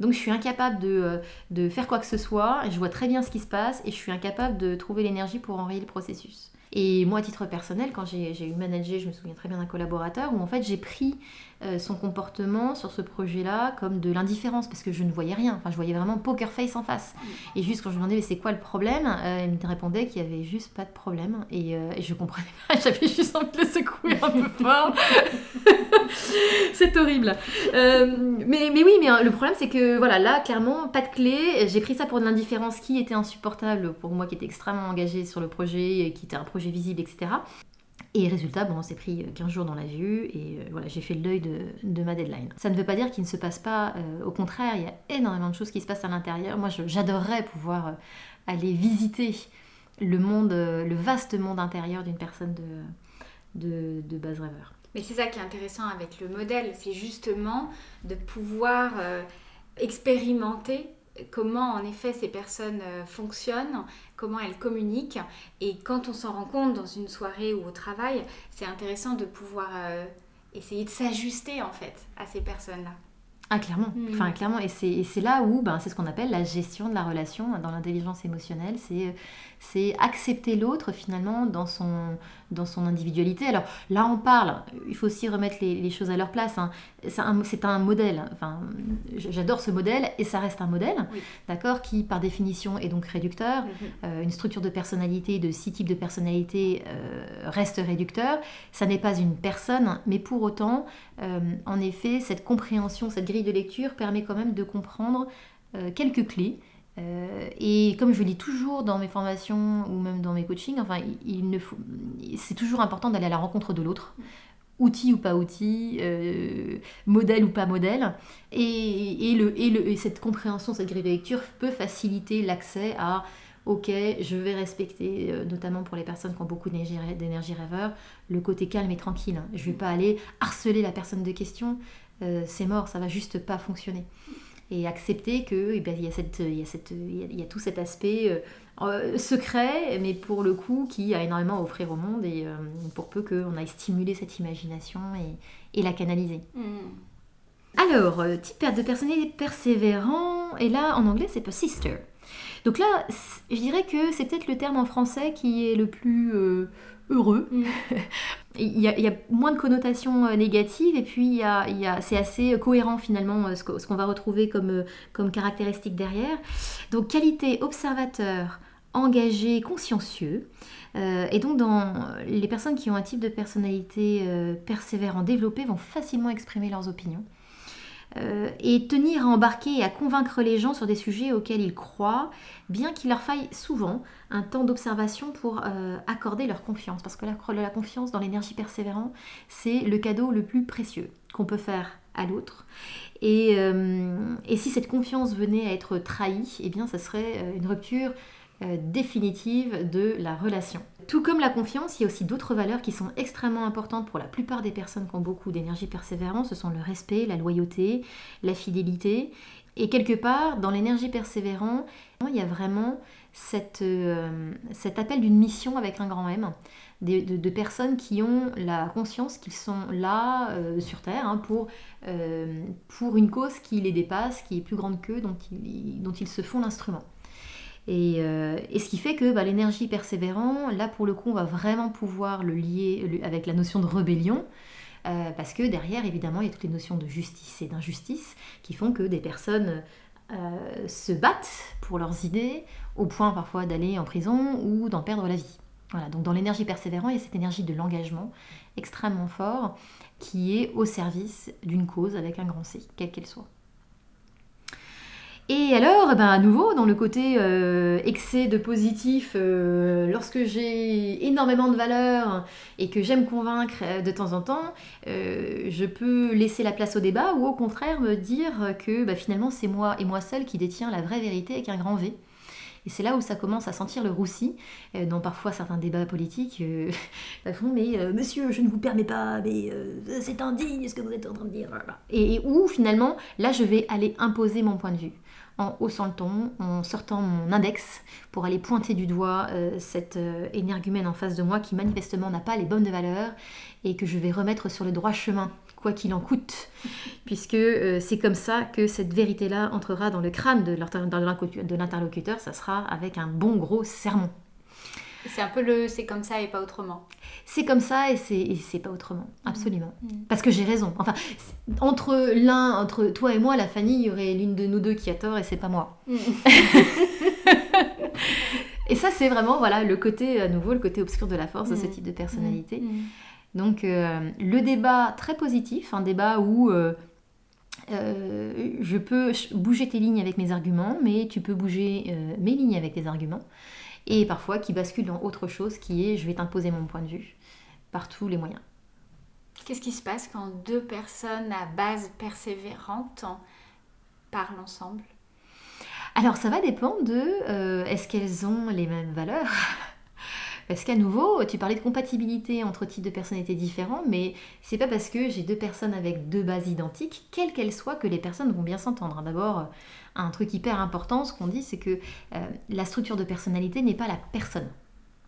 Donc je suis incapable euh, de, faire quoi que ce soit, je vois très bien ce qui se passe et je suis incapable de trouver l'énergie pour enrayer le processus. Et moi, à titre personnel, quand j'ai eu manager, je me souviens très bien d'un collaborateur où en fait j'ai pris euh, son comportement sur ce projet-là comme de l'indifférence parce que je ne voyais rien. Enfin, je voyais vraiment poker face en face. Mm. Et juste quand je me demandais mais c'est quoi le problème, euh, il me répondait qu'il n'y avait juste pas de problème. Et, euh, et je comprenais pas. [LAUGHS] J'avais juste envie de le secouer un peu fort. [LAUGHS] c'est horrible. mais, mais oui, mais le problème c'est que voilà, là clairement pas de clé. J'ai pris ça pour de l'indifférence qui était insupportable pour moi, qui était extrêmement engagé sur le projet, qui était un projet visible, etc. Et résultat, bon, on s'est pris 15 jours dans la vue et euh, voilà, j'ai fait le deuil de, ma deadline. Ça ne veut pas dire qu'il ne se passe pas, euh, au contraire, il y a énormément de choses qui se passent à l'intérieur. Moi, j'adorerais pouvoir euh, aller visiter le monde, le vaste monde intérieur d'une personne de, de, base rêveur. Mais c'est ça qui est intéressant avec le modèle, c'est justement de pouvoir expérimenter comment en effet ces personnes euh, fonctionnent, comment elles communiquent. Et quand on s'en rend compte dans une soirée ou au travail, c'est intéressant de pouvoir euh, essayer de s'ajuster en fait à ces personnes-là. Ah, clairement. Mm. Enfin, clairement. Et c'est là où, ben, c'est ce qu'on appelle la gestion de la relation dans l'intelligence émotionnelle. C'est accepter l'autre finalement dans son, dans son individualité. Alors là, on parle, il faut aussi remettre les, choses à leur place. Hein. C'est un, modèle. Enfin, J'adore ce modèle et ça reste un modèle, d'accord, qui par définition est donc réducteur. Mm-hmm. Euh, une structure de personnalité, de six types de personnalité euh, reste réducteur. Ça n'est pas une personne, mais pour autant, euh, en effet, cette compréhension, cette grille de lecture permet quand même de comprendre quelques clés euh, et comme je le dis toujours dans mes formations ou même dans mes coachings, enfin, il, ne faut, c'est toujours important d'aller à la rencontre de l'autre, outil ou pas outil, euh, modèle ou pas modèle. Et, le, et, le, et, cette compréhension, cette grille de lecture peut faciliter l'accès à ok, je vais respecter, euh, notamment pour les personnes qui ont beaucoup d'énergie rêveur, le côté calme et tranquille. Je ne vais pas aller harceler la personne de question, c'est mort, ça va juste pas fonctionner et accepter que eh ben, il, y a cette, il, y a cette, il y a tout cet aspect euh, euh, secret, mais pour le coup qui a énormément à offrir au monde et euh, pour peu qu'on aille stimuler cette imagination et, et la canaliser. Hmm. Alors, type de personnalité persévérant, et là en anglais c'est persister. Donc là, je dirais que c'est peut-être le terme en français qui est le plus heureux. Mm. [LAUGHS] il, y a, moins de connotations euh, négatives et puis il y a, c'est assez cohérent finalement euh, ce, qu'on va retrouver comme, euh, comme caractéristique derrière. Donc qualité observateur, engagé, consciencieux. et donc, dans les personnes qui ont un type de personnalité persévérant développé vont facilement exprimer leurs opinions. Euh, et tenir à embarquer et à convaincre les gens sur des sujets auxquels ils croient, bien qu'il leur faille souvent un temps d'observation pour euh, accorder leur confiance. Parce que la, confiance dans l'énergie persévérante, c'est le cadeau le plus précieux qu'on peut faire à l'autre. Et, euh, si cette confiance venait à être trahie, eh bien, ça serait une rupture définitive de la relation. Tout comme la confiance, il y a aussi d'autres valeurs qui sont extrêmement importantes pour la plupart des personnes qui ont beaucoup d'énergie persévérante. Ce sont le respect, la loyauté, la fidélité. Et quelque part, dans l'énergie persévérante, il y a vraiment euh, cet appel d'une mission avec un grand M, de, personnes qui ont la conscience qu'ils sont là euh, sur Terre hein, pour, pour une cause qui les dépasse, qui est plus grande qu'eux, dont ils se font l'instrument. Euh, et, ce qui fait que bah, l'énergie persévérant, là pour le coup, on va vraiment pouvoir le lier avec la notion de rébellion. Euh, parce que derrière, évidemment, il y a toutes les notions de justice et d'injustice qui font que des personnes euh, se battent pour leurs idées, au point parfois d'aller en prison ou d'en perdre la vie. Voilà, donc dans l'énergie persévérante, il y a cette énergie de l'engagement extrêmement fort qui est au service d'une cause avec un grand C, quelle qu'elle soit. Et alors, eh ben, à nouveau, dans le côté euh, excès de positif, euh, lorsque j'ai énormément de valeur et que j'aime convaincre euh, de temps en temps, je peux laisser la place au débat ou au contraire me dire que bah, finalement c'est moi et moi seul qui détient la vraie vérité avec un grand V. Et c'est là où ça commence à sentir le roussi, dans parfois certains débats politiques. [LAUGHS] font, mais monsieur, je ne vous permets pas, mais c'est indigne ce que vous êtes en train de dire. Et où finalement, là, je vais aller imposer mon point de vue en haussant le ton, en sortant mon index pour aller pointer du doigt euh, cette euh, énergumène en face de moi qui manifestement n'a pas les bonnes valeurs et que je vais remettre sur le droit chemin, quoi qu'il en coûte, [LAUGHS] puisque euh, c'est comme ça que cette vérité-là entrera dans le crâne de l'interlocuteur, ça sera avec un bon gros sermon. C'est un peu le c'est comme ça et pas autrement. C'est comme ça et c'est pas autrement, mmh. absolument. Mmh. Parce que j'ai raison. Enfin, entre l'un, entre toi et moi, la Fanny, il y aurait l'une de nous deux qui a tort et c'est pas moi. Mmh. [LAUGHS] et ça, c'est vraiment voilà le côté, à nouveau, le côté obscur de la force de ce type de personnalité. Donc, euh, le débat très positif, un débat où. Euh, euh, je peux bouger tes lignes avec mes arguments, mais tu peux bouger mes lignes avec tes arguments et parfois qui bascule dans autre chose qui est je vais t'imposer mon point de vue par tous les moyens. Qu'est-ce qui se passe quand deux personnes à base persévérante parlent ensemble? Alors ça va dépendre de euh, est-ce qu'elles ont les mêmes valeurs? Parce qu'à nouveau, tu parlais de compatibilité entre types de personnalités différents, mais c'est pas parce que j'ai deux personnes avec deux bases identiques, quelles qu'elles soient, que les personnes vont bien s'entendre. D'abord, un truc hyper important, ce qu'on dit, c'est que euh, la structure de personnalité n'est pas la personne.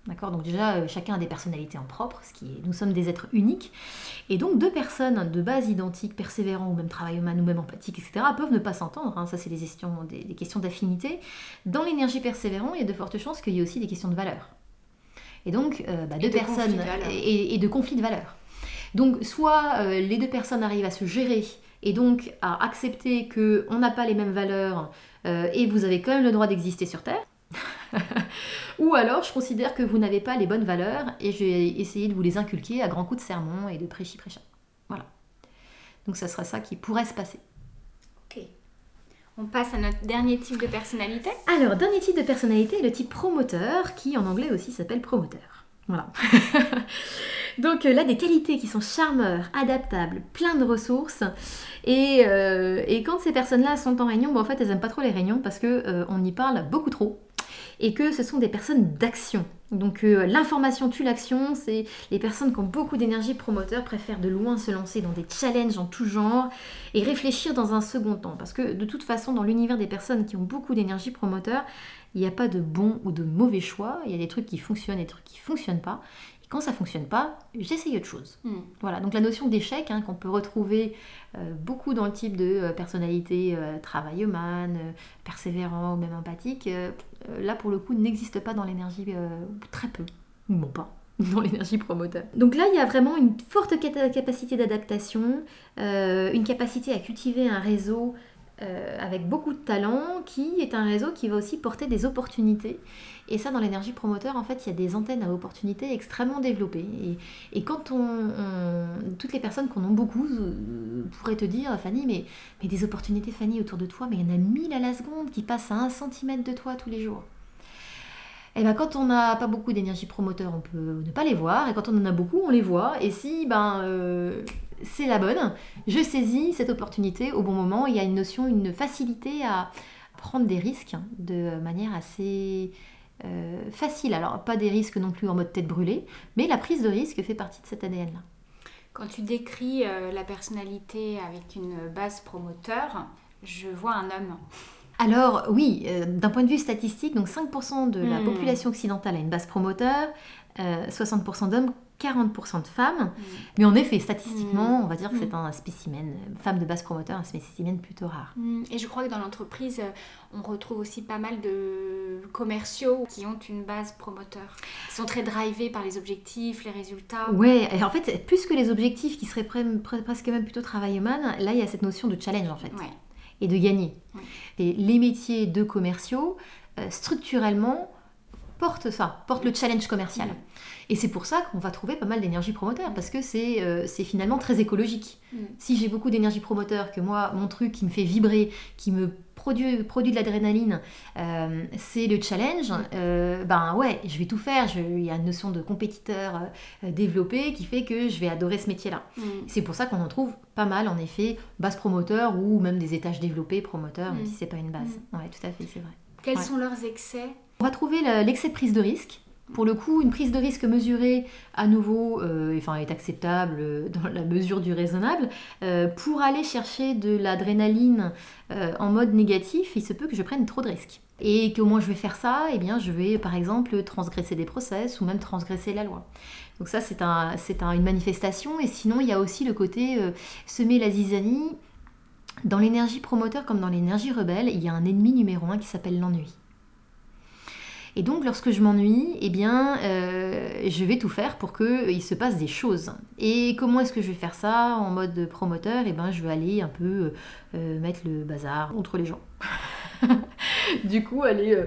D'accord? Donc déjà, euh, chacun a des personnalités en propre, ce qui est, nous sommes des êtres uniques. Et donc deux personnes de base identiques, persévérants ou même travailleuses ou même empathiques, etc., peuvent ne pas s'entendre. Hein. Ça, c'est des questions, des, questions d'affinité. Dans l'énergie persévérante, il y a de fortes chances qu'il y ait aussi des questions de valeur. Et donc, euh, bah, deux personnes et, de conflits de valeur. Donc, soit les deux personnes arrivent à se gérer et donc à accepter qu'on n'a pas les mêmes valeurs euh, et vous avez quand même le droit d'exister sur Terre. [LAUGHS] Ou alors je considère que vous n'avez pas les bonnes valeurs et je vais essayer de vous les inculquer à grands coups de sermon et de prêchi prêcha. Voilà. Donc ça sera ça qui pourrait se passer. On passe à notre dernier type de personnalité. Alors, dernier type de personnalité, le type promoteur, qui en anglais aussi s'appelle promoteur. Voilà. [LAUGHS] Donc euh, là, des qualités qui sont charmeurs, adaptables, plein de ressources. Et, euh, quand ces personnes-là sont en réunion, en fait, elles n'aiment pas trop les réunions parce qu'on euh, y parle beaucoup trop. Et que ce sont des personnes d'action. Donc l'information tue l'action, c'est les personnes qui ont beaucoup d'énergie promoteur préfèrent de loin se lancer dans des challenges en tout genre et réfléchir dans un second temps. Parce que de toute façon, dans l'univers des personnes qui ont beaucoup d'énergie promoteur, il n'y a pas de bon ou de mauvais choix. Il y a des trucs qui fonctionnent et des trucs qui ne fonctionnent pas. Quand ça fonctionne pas, j'essaye autre chose. Hmm. Voilà, donc la notion d'échec hein, qu'on peut retrouver euh, beaucoup dans le type de euh, personnalité euh, travailleuse, persévérant ou même empathique, là pour le coup n'existe pas dans l'énergie, très peu, bon pas [LAUGHS] dans l'énergie promoteur. Donc là, il y a vraiment une forte capacité d'adaptation, une capacité à cultiver un réseau euh, avec beaucoup de talent, qui est un réseau qui va aussi porter des opportunités. Et ça, dans l'énergie promoteur, en fait, il y a des antennes à opportunités extrêmement développées. Et, quand on, toutes les personnes qu'on a beaucoup euh, pourraient te dire, Fanny, mais, des opportunités, Fanny, autour de toi, mais il y en a mille à la seconde qui passent à un centimètre de toi tous les jours. Et eh ben, quand on n'a pas beaucoup d'énergie promoteur, on peut ne pas les voir. Et quand on en a beaucoup, on les voit. Et si ben, euh, c'est la bonne. Je saisis cette opportunité au bon moment. Il y a une notion, une facilité à prendre des risques de manière assez euh, facile. Alors, pas des risques non plus en mode tête brûlée, mais la prise de risque fait partie de cet ADN-là. Quand tu décris euh, la personnalité avec une base promoteur, je vois un homme. Alors oui, euh, d'un point de vue statistique, donc 5% de la hmm. population occidentale a une base promoteur, 60% d'hommes, 40% de femmes. Mm. Mais en effet, statistiquement, mm. on va dire que c'est mm. un spécimen, femme de base promoteur, un spécimen plutôt rare. Et je crois que dans l'entreprise, on retrouve aussi pas mal de commerciaux qui ont une base promoteur, qui sont très drivés par les objectifs, les résultats. Ouais, et en fait, plus que les objectifs qui seraient presque même plutôt travail humain, là, il y a cette notion de challenge en fait. Et de gagner. Et les métiers de commerciaux, euh, structurellement, porte ça, porte le challenge commercial. Mm. Et c'est pour ça qu'on va trouver pas mal d'énergie promoteur, parce que c'est euh, finalement très écologique. Si j'ai beaucoup d'énergie promoteur, que moi, mon truc qui me fait vibrer, qui me produit, produit de l'adrénaline, euh, c'est le challenge, euh, ben ouais, je vais tout faire. Il y a une notion de compétiteur euh, développée qui fait que je vais adorer ce métier-là. C'est pour ça qu'on en trouve pas mal, en effet, base promoteur ou même des étages développés promoteurs, même si c'est pas une base. Ouais, tout à fait, c'est vrai. Quels Ouais. sont leurs excès? On va trouver l'excès de prise de risque. Pour le coup, une prise de risque mesurée, à nouveau, euh, est acceptable euh, dans la mesure du raisonnable. Euh, pour aller chercher de l'adrénaline en mode négatif, il se peut que je prenne trop de risques. Et comment je vais faire ça Eh bien, je vais, par exemple, transgresser des process ou même transgresser la loi. Donc ça, c'est un, c'est un- une manifestation. Et sinon, il y a aussi le côté semer la zizanie. Dans l'énergie promoteur comme dans l'énergie rebelle, il y a un ennemi numéro un qui s'appelle l'ennui. Et donc, lorsque je m'ennuie, eh bien, euh, je vais tout faire pour qu'il se passe des choses. Et comment est-ce que je vais faire ça en mode promoteur? Eh bien, je vais aller un peu euh, mettre le bazar entre les gens. [LAUGHS] du coup, aller, euh,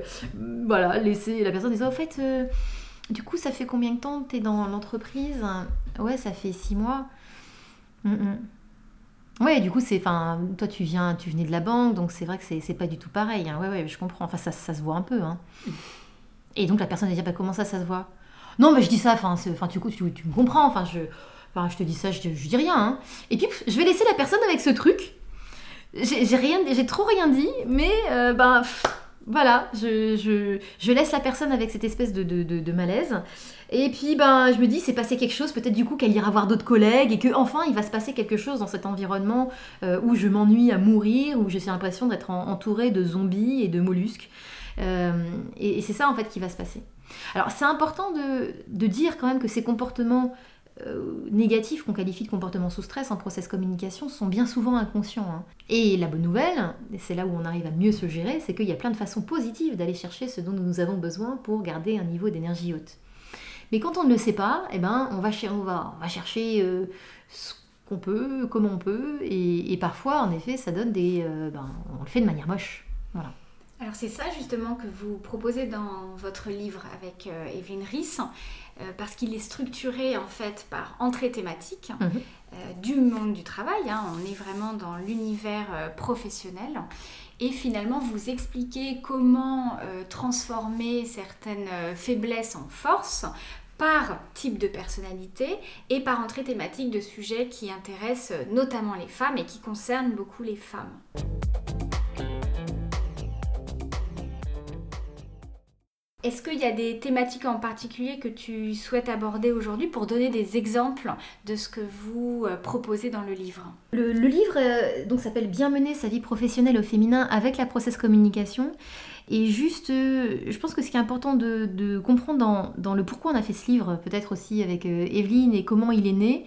voilà, laisser la personne dire, au fait, euh, du coup, ça fait combien de temps que tu es dans l'entreprise? Ouais, ça fait six mois. Mm, mm. Ouais, du coup, c'est, enfin, toi, tu viens, tu venais de la banque, donc c'est vrai que c'est, pas du tout pareil. hein. Ouais, ouais, je comprends. Enfin, ça, ça se voit un peu. Hein. Et donc la personne va dire, bah, comment ça, ça se voit? Non, mais je dis ça, enfin, tu, tu, tu me comprends, enfin, je, je te dis ça, je, je dis rien. hein. Et puis, je vais laisser la personne avec ce truc. J'ai rien, j'ai trop rien dit, mais euh, ben, voilà, je, je, je laisse la personne avec cette espèce de, de, de- malaise. Et puis, ben, je me dis, c'est passé quelque chose, peut-être du coup qu'elle ira voir d'autres collègues et que enfin il va se passer quelque chose dans cet environnement euh, où je m'ennuie à mourir, où j'ai l'impression d'être en- entourée de zombies et de mollusques. Euh, et c'est ça en fait qui va se passer. Alors c'est important de, dire quand même que ces comportements euh, négatifs qu'on qualifie de comportements sous stress en process communication sont bien souvent inconscients. hein. Et la bonne nouvelle, et c'est là où on arrive à mieux se gérer, c'est qu'il y a plein de façons positives d'aller chercher ce dont nous avons besoin pour garder un niveau d'énergie haute. Mais quand on ne le sait pas, eh ben, on, va chercher euh, ce qu'on peut, comment on peut, et, parfois, en effet, ça donne des... ben, on le fait de manière moche. Voilà. Alors c'est ça justement que vous proposez dans votre livre avec euh, Evelyne Ries, euh, parce qu'il est structuré en fait par entrée thématique Mhm. euh, du monde du travail. hein. On est vraiment dans l'univers professionnel. Et finalement, vous expliquez comment transformer certaines faiblesses en force par type de personnalité et par entrée thématique de sujets qui intéressent notamment les femmes et qui concernent beaucoup les femmes. Est-ce qu'il y a des thématiques en particulier que tu souhaites aborder aujourd'hui pour donner des exemples de ce que vous euh, proposez dans le livre? Le, livre euh, s'appelle Bien mener sa vie professionnelle au féminin avec la process communication. Et juste, euh, je pense que ce qui est important de, comprendre dans, le pourquoi on a fait ce livre, peut-être aussi avec Evelyne et comment il est né,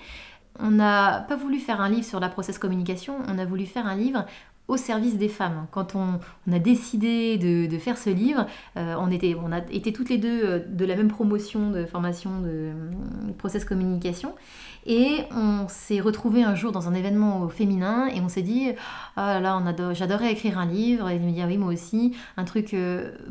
on n'a pas voulu faire un livre sur la process communication, on a voulu faire un livre au service des femmes. Quand on, a décidé de, faire ce livre, euh, on, était, on a toutes les deux euh, de la même promotion de formation de euh, process communication. Et on s'est retrouvés un jour dans un événement féminin et on s'est dit Ah là là, adore- j'adorais écrire un livre. Et il me dit Ah oui, moi aussi, un truc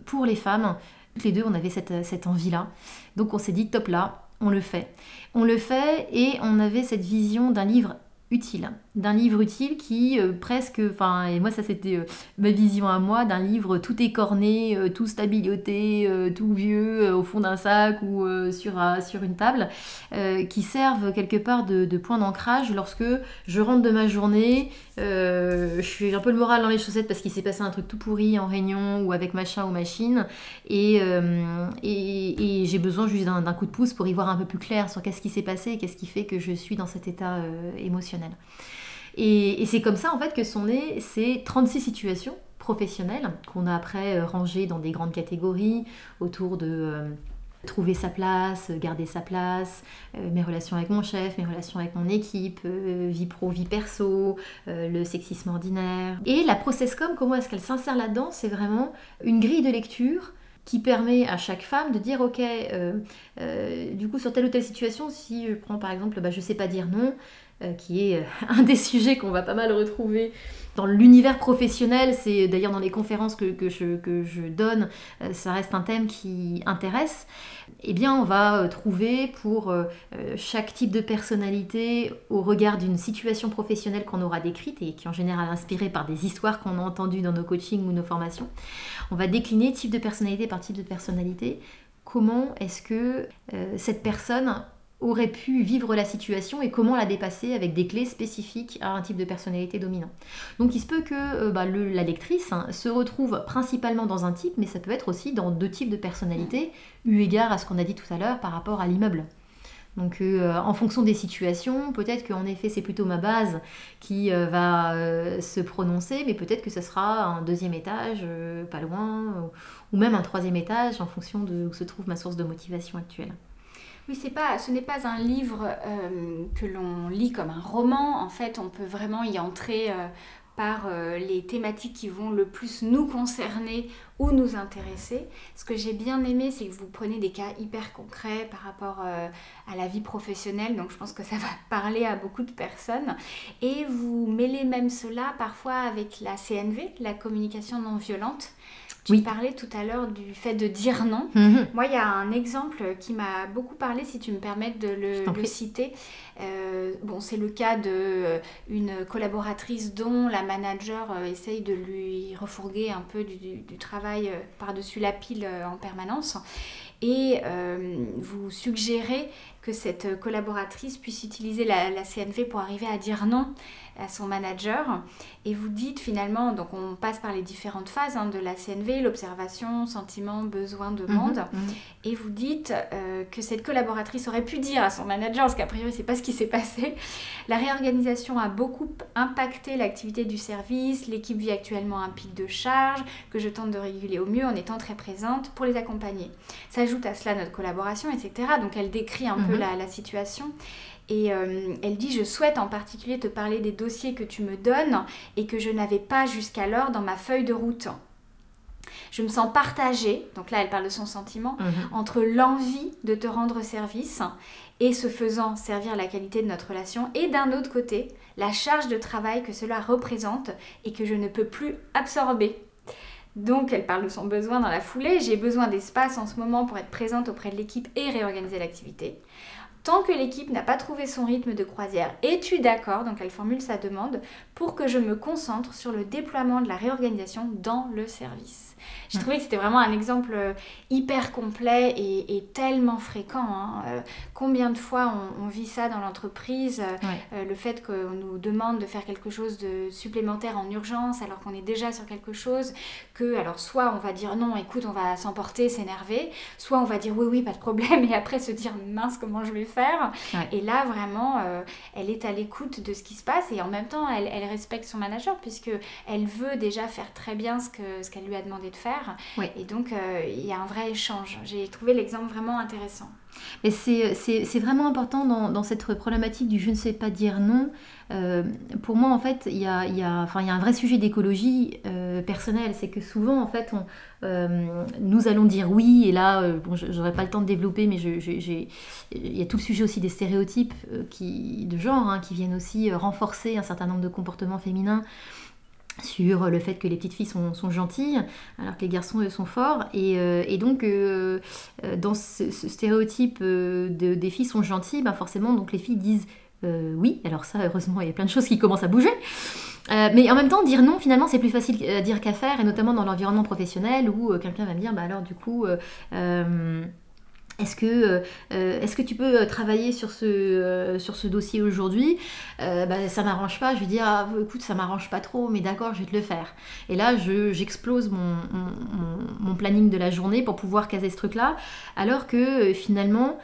pour les femmes. Toutes les deux, on avait cette, cette envie-là. Donc on s'est dit Top là, on le fait. On le fait et on avait cette vision d'un livre utile, d'un livre utile qui euh, presque, enfin, et moi ça c'était euh, ma vision à moi, d'un livre tout écorné, euh, tout stabiloté, tout vieux, au fond d'un sac ou sur, sur une table, qui servent quelque part de, de point d'ancrage lorsque je rentre de ma journée, je suis un peu le moral dans les chaussettes parce qu'il s'est passé un truc tout pourri en réunion ou avec machin ou machine, et, et, et j'ai besoin juste d'un coup de pouce pour y voir un peu plus clair sur qu'est-ce qui s'est passé et qu'est-ce qui fait que je suis dans cet état émotionnel. Et, c'est comme ça en fait que sont nées ces 36 situations professionnelles qu'on a après euh, rangées dans des grandes catégories autour de euh, trouver sa place, garder sa place, euh, mes relations avec mon chef, mes relations avec mon équipe, vie pro, vie perso, le sexisme ordinaire. Et la processcom, comment est-ce qu'elle s'insère là-dedans C'est vraiment une grille de lecture qui permet à chaque femme de dire ok du coup sur telle ou telle situation si je prends par exemple bah, je sais pas dire non qui est [LAUGHS] un des sujets qu'on va pas mal retrouver dans l'univers professionnel, c'est d'ailleurs dans les conférences que, je, donne, ça reste un thème qui intéresse. Eh bien, on va trouver pour chaque type de personnalité, au regard d'une situation professionnelle qu'on aura décrite et qui est en général inspirée par des histoires qu'on a entendues dans nos coachings ou nos formations, on va décliner type de personnalité par type de personnalité comment est-ce que euh, cette personne aurait pu vivre la situation et comment la dépasser avec des clés spécifiques à un type de personnalité dominant. Donc il se peut que euh, bah, la lectrice hein, se retrouve principalement dans un type, mais ça peut être aussi dans deux types de personnalités, eu égard à ce qu'on a dit tout à l'heure par rapport à l'immeuble. Donc euh, en fonction des situations, peut-être qu'en effet c'est plutôt ma base qui euh, va se prononcer, mais peut-être que ce sera un deuxième étage, pas loin, ou même un troisième étage en fonction de où se trouve ma source de motivation actuelle. Oui, c'est pas, ce n'est pas un livre que l'on lit comme un roman. En fait, on peut vraiment y entrer par euh, les thématiques qui vont le plus nous concerner ou nous intéresser. Ce que j'ai bien aimé, c'est que vous prenez des cas hyper concrets par rapport euh, à la vie professionnelle, donc je pense que ça va [LAUGHS] parler à beaucoup de personnes. Et vous mêlez même cela parfois avec la CNV, la communication non violente. Tu oui. parlais tout à l'heure du fait de dire non. Mhm. Moi, il y a un exemple qui m'a beaucoup parlé, si tu me permets de le, citer. Euh, bon, c'est le cas d'une euh, collaboratrice dont la manager euh, essaye de lui refourguer un peu du, travail par-dessus la pile en permanence. Et vous suggérez que cette collaboratrice puisse utiliser la, la, CNV pour arriver à dire non à son manager. Et vous dites finalement, donc on passe par les différentes phases hein, de la CNV, l'observation, sentiment, besoin, demande. Mhm, mhm. Et vous dites euh, que cette collaboratrice aurait pu dire à son manager, parce qu'a priori c'est pas ce qui s'est passé, la réorganisation a beaucoup impacté l'activité du service, l'équipe vit actuellement un pic de charge que je tente de réguler au mieux en étant très présente pour les accompagner. S'ajoute à cela notre collaboration, etc. Donc elle décrit un peu mhm. La, la situation. Et euh, elle dit, je souhaite en particulier te parler des dossiers que tu me donnes et que je n'avais pas jusqu'alors dans ma feuille de route. Je me sens partagée, donc là elle parle de son sentiment, mhm. entre l'envie de te rendre service et ce faisant servir la qualité de notre relation, et d'un autre côté, la charge de travail que cela représente et que je ne peux plus absorber. Donc elle parle de son besoin dans la foulée, j'ai besoin d'espace en ce moment pour être présente auprès de l'équipe et réorganiser l'activité. Tant que l'équipe n'a pas trouvé son rythme de croisière, es-tu d'accord, donc elle formule sa demande, pour que je me concentre sur le déploiement de la réorganisation dans le service j'ai trouvé que c'était vraiment un exemple euh, hyper complet et, tellement fréquent. Hein. Euh, combien de fois on, vit ça dans l'entreprise euh, Le fait qu'on nous demande de faire quelque chose de supplémentaire en urgence alors qu'on est déjà sur quelque chose, que alors soit on va dire non, écoute, on va s'emporter, s'énerver, soit on va dire oui, oui, pas de problème, et après se dire mince, comment je vais faire? Et là, vraiment, elle est à l'écoute de ce qui se passe et en même temps, elle, elle respecte son manager puisque elle veut déjà faire très bien ce qu'elle ce qu'elle lui a demandé de faire. Et donc, euh, il y a un vrai échange. J'ai trouvé l'exemple vraiment intéressant. Et c'est vraiment important dans, dans, cette problématique du je ne sais pas dire non. Euh, pour moi, en fait, il y a, y, a, y a, un vrai sujet d'écologie euh, personnelle. C'est que souvent, en fait, on, nous allons dire oui, et là, bon, j'aurais pas le temps de développer, mais il y a tout le sujet aussi des stéréotypes qui, de genre hein, qui viennent aussi renforcer un certain nombre de comportements féminins sur le fait que les petites filles sont, gentilles, alors que les garçons eux, sont forts. Et, euh, donc, euh, euh, dans ce, stéréotype de, des filles sont gentilles, ben forcément, donc les filles disent oui. Alors ça, heureusement, il y a plein de choses qui commencent à bouger. mais en même temps, dire non, finalement, c'est plus facile à dire qu'à faire, et notamment dans l'environnement professionnel où quelqu'un va me dire, bah alors du coup... Est-ce que, euh, euh, est que tu peux euh, travailler sur ce, dossier aujourd'hui? Bah, Ça m'arrange pas. Je vais dire, ah, écoute, ça m'arrange pas trop, mais d'accord, je vais te le faire. Et là, j'explose mon, mon, planning de la journée pour pouvoir caser ce truc-là. Alors que finalement,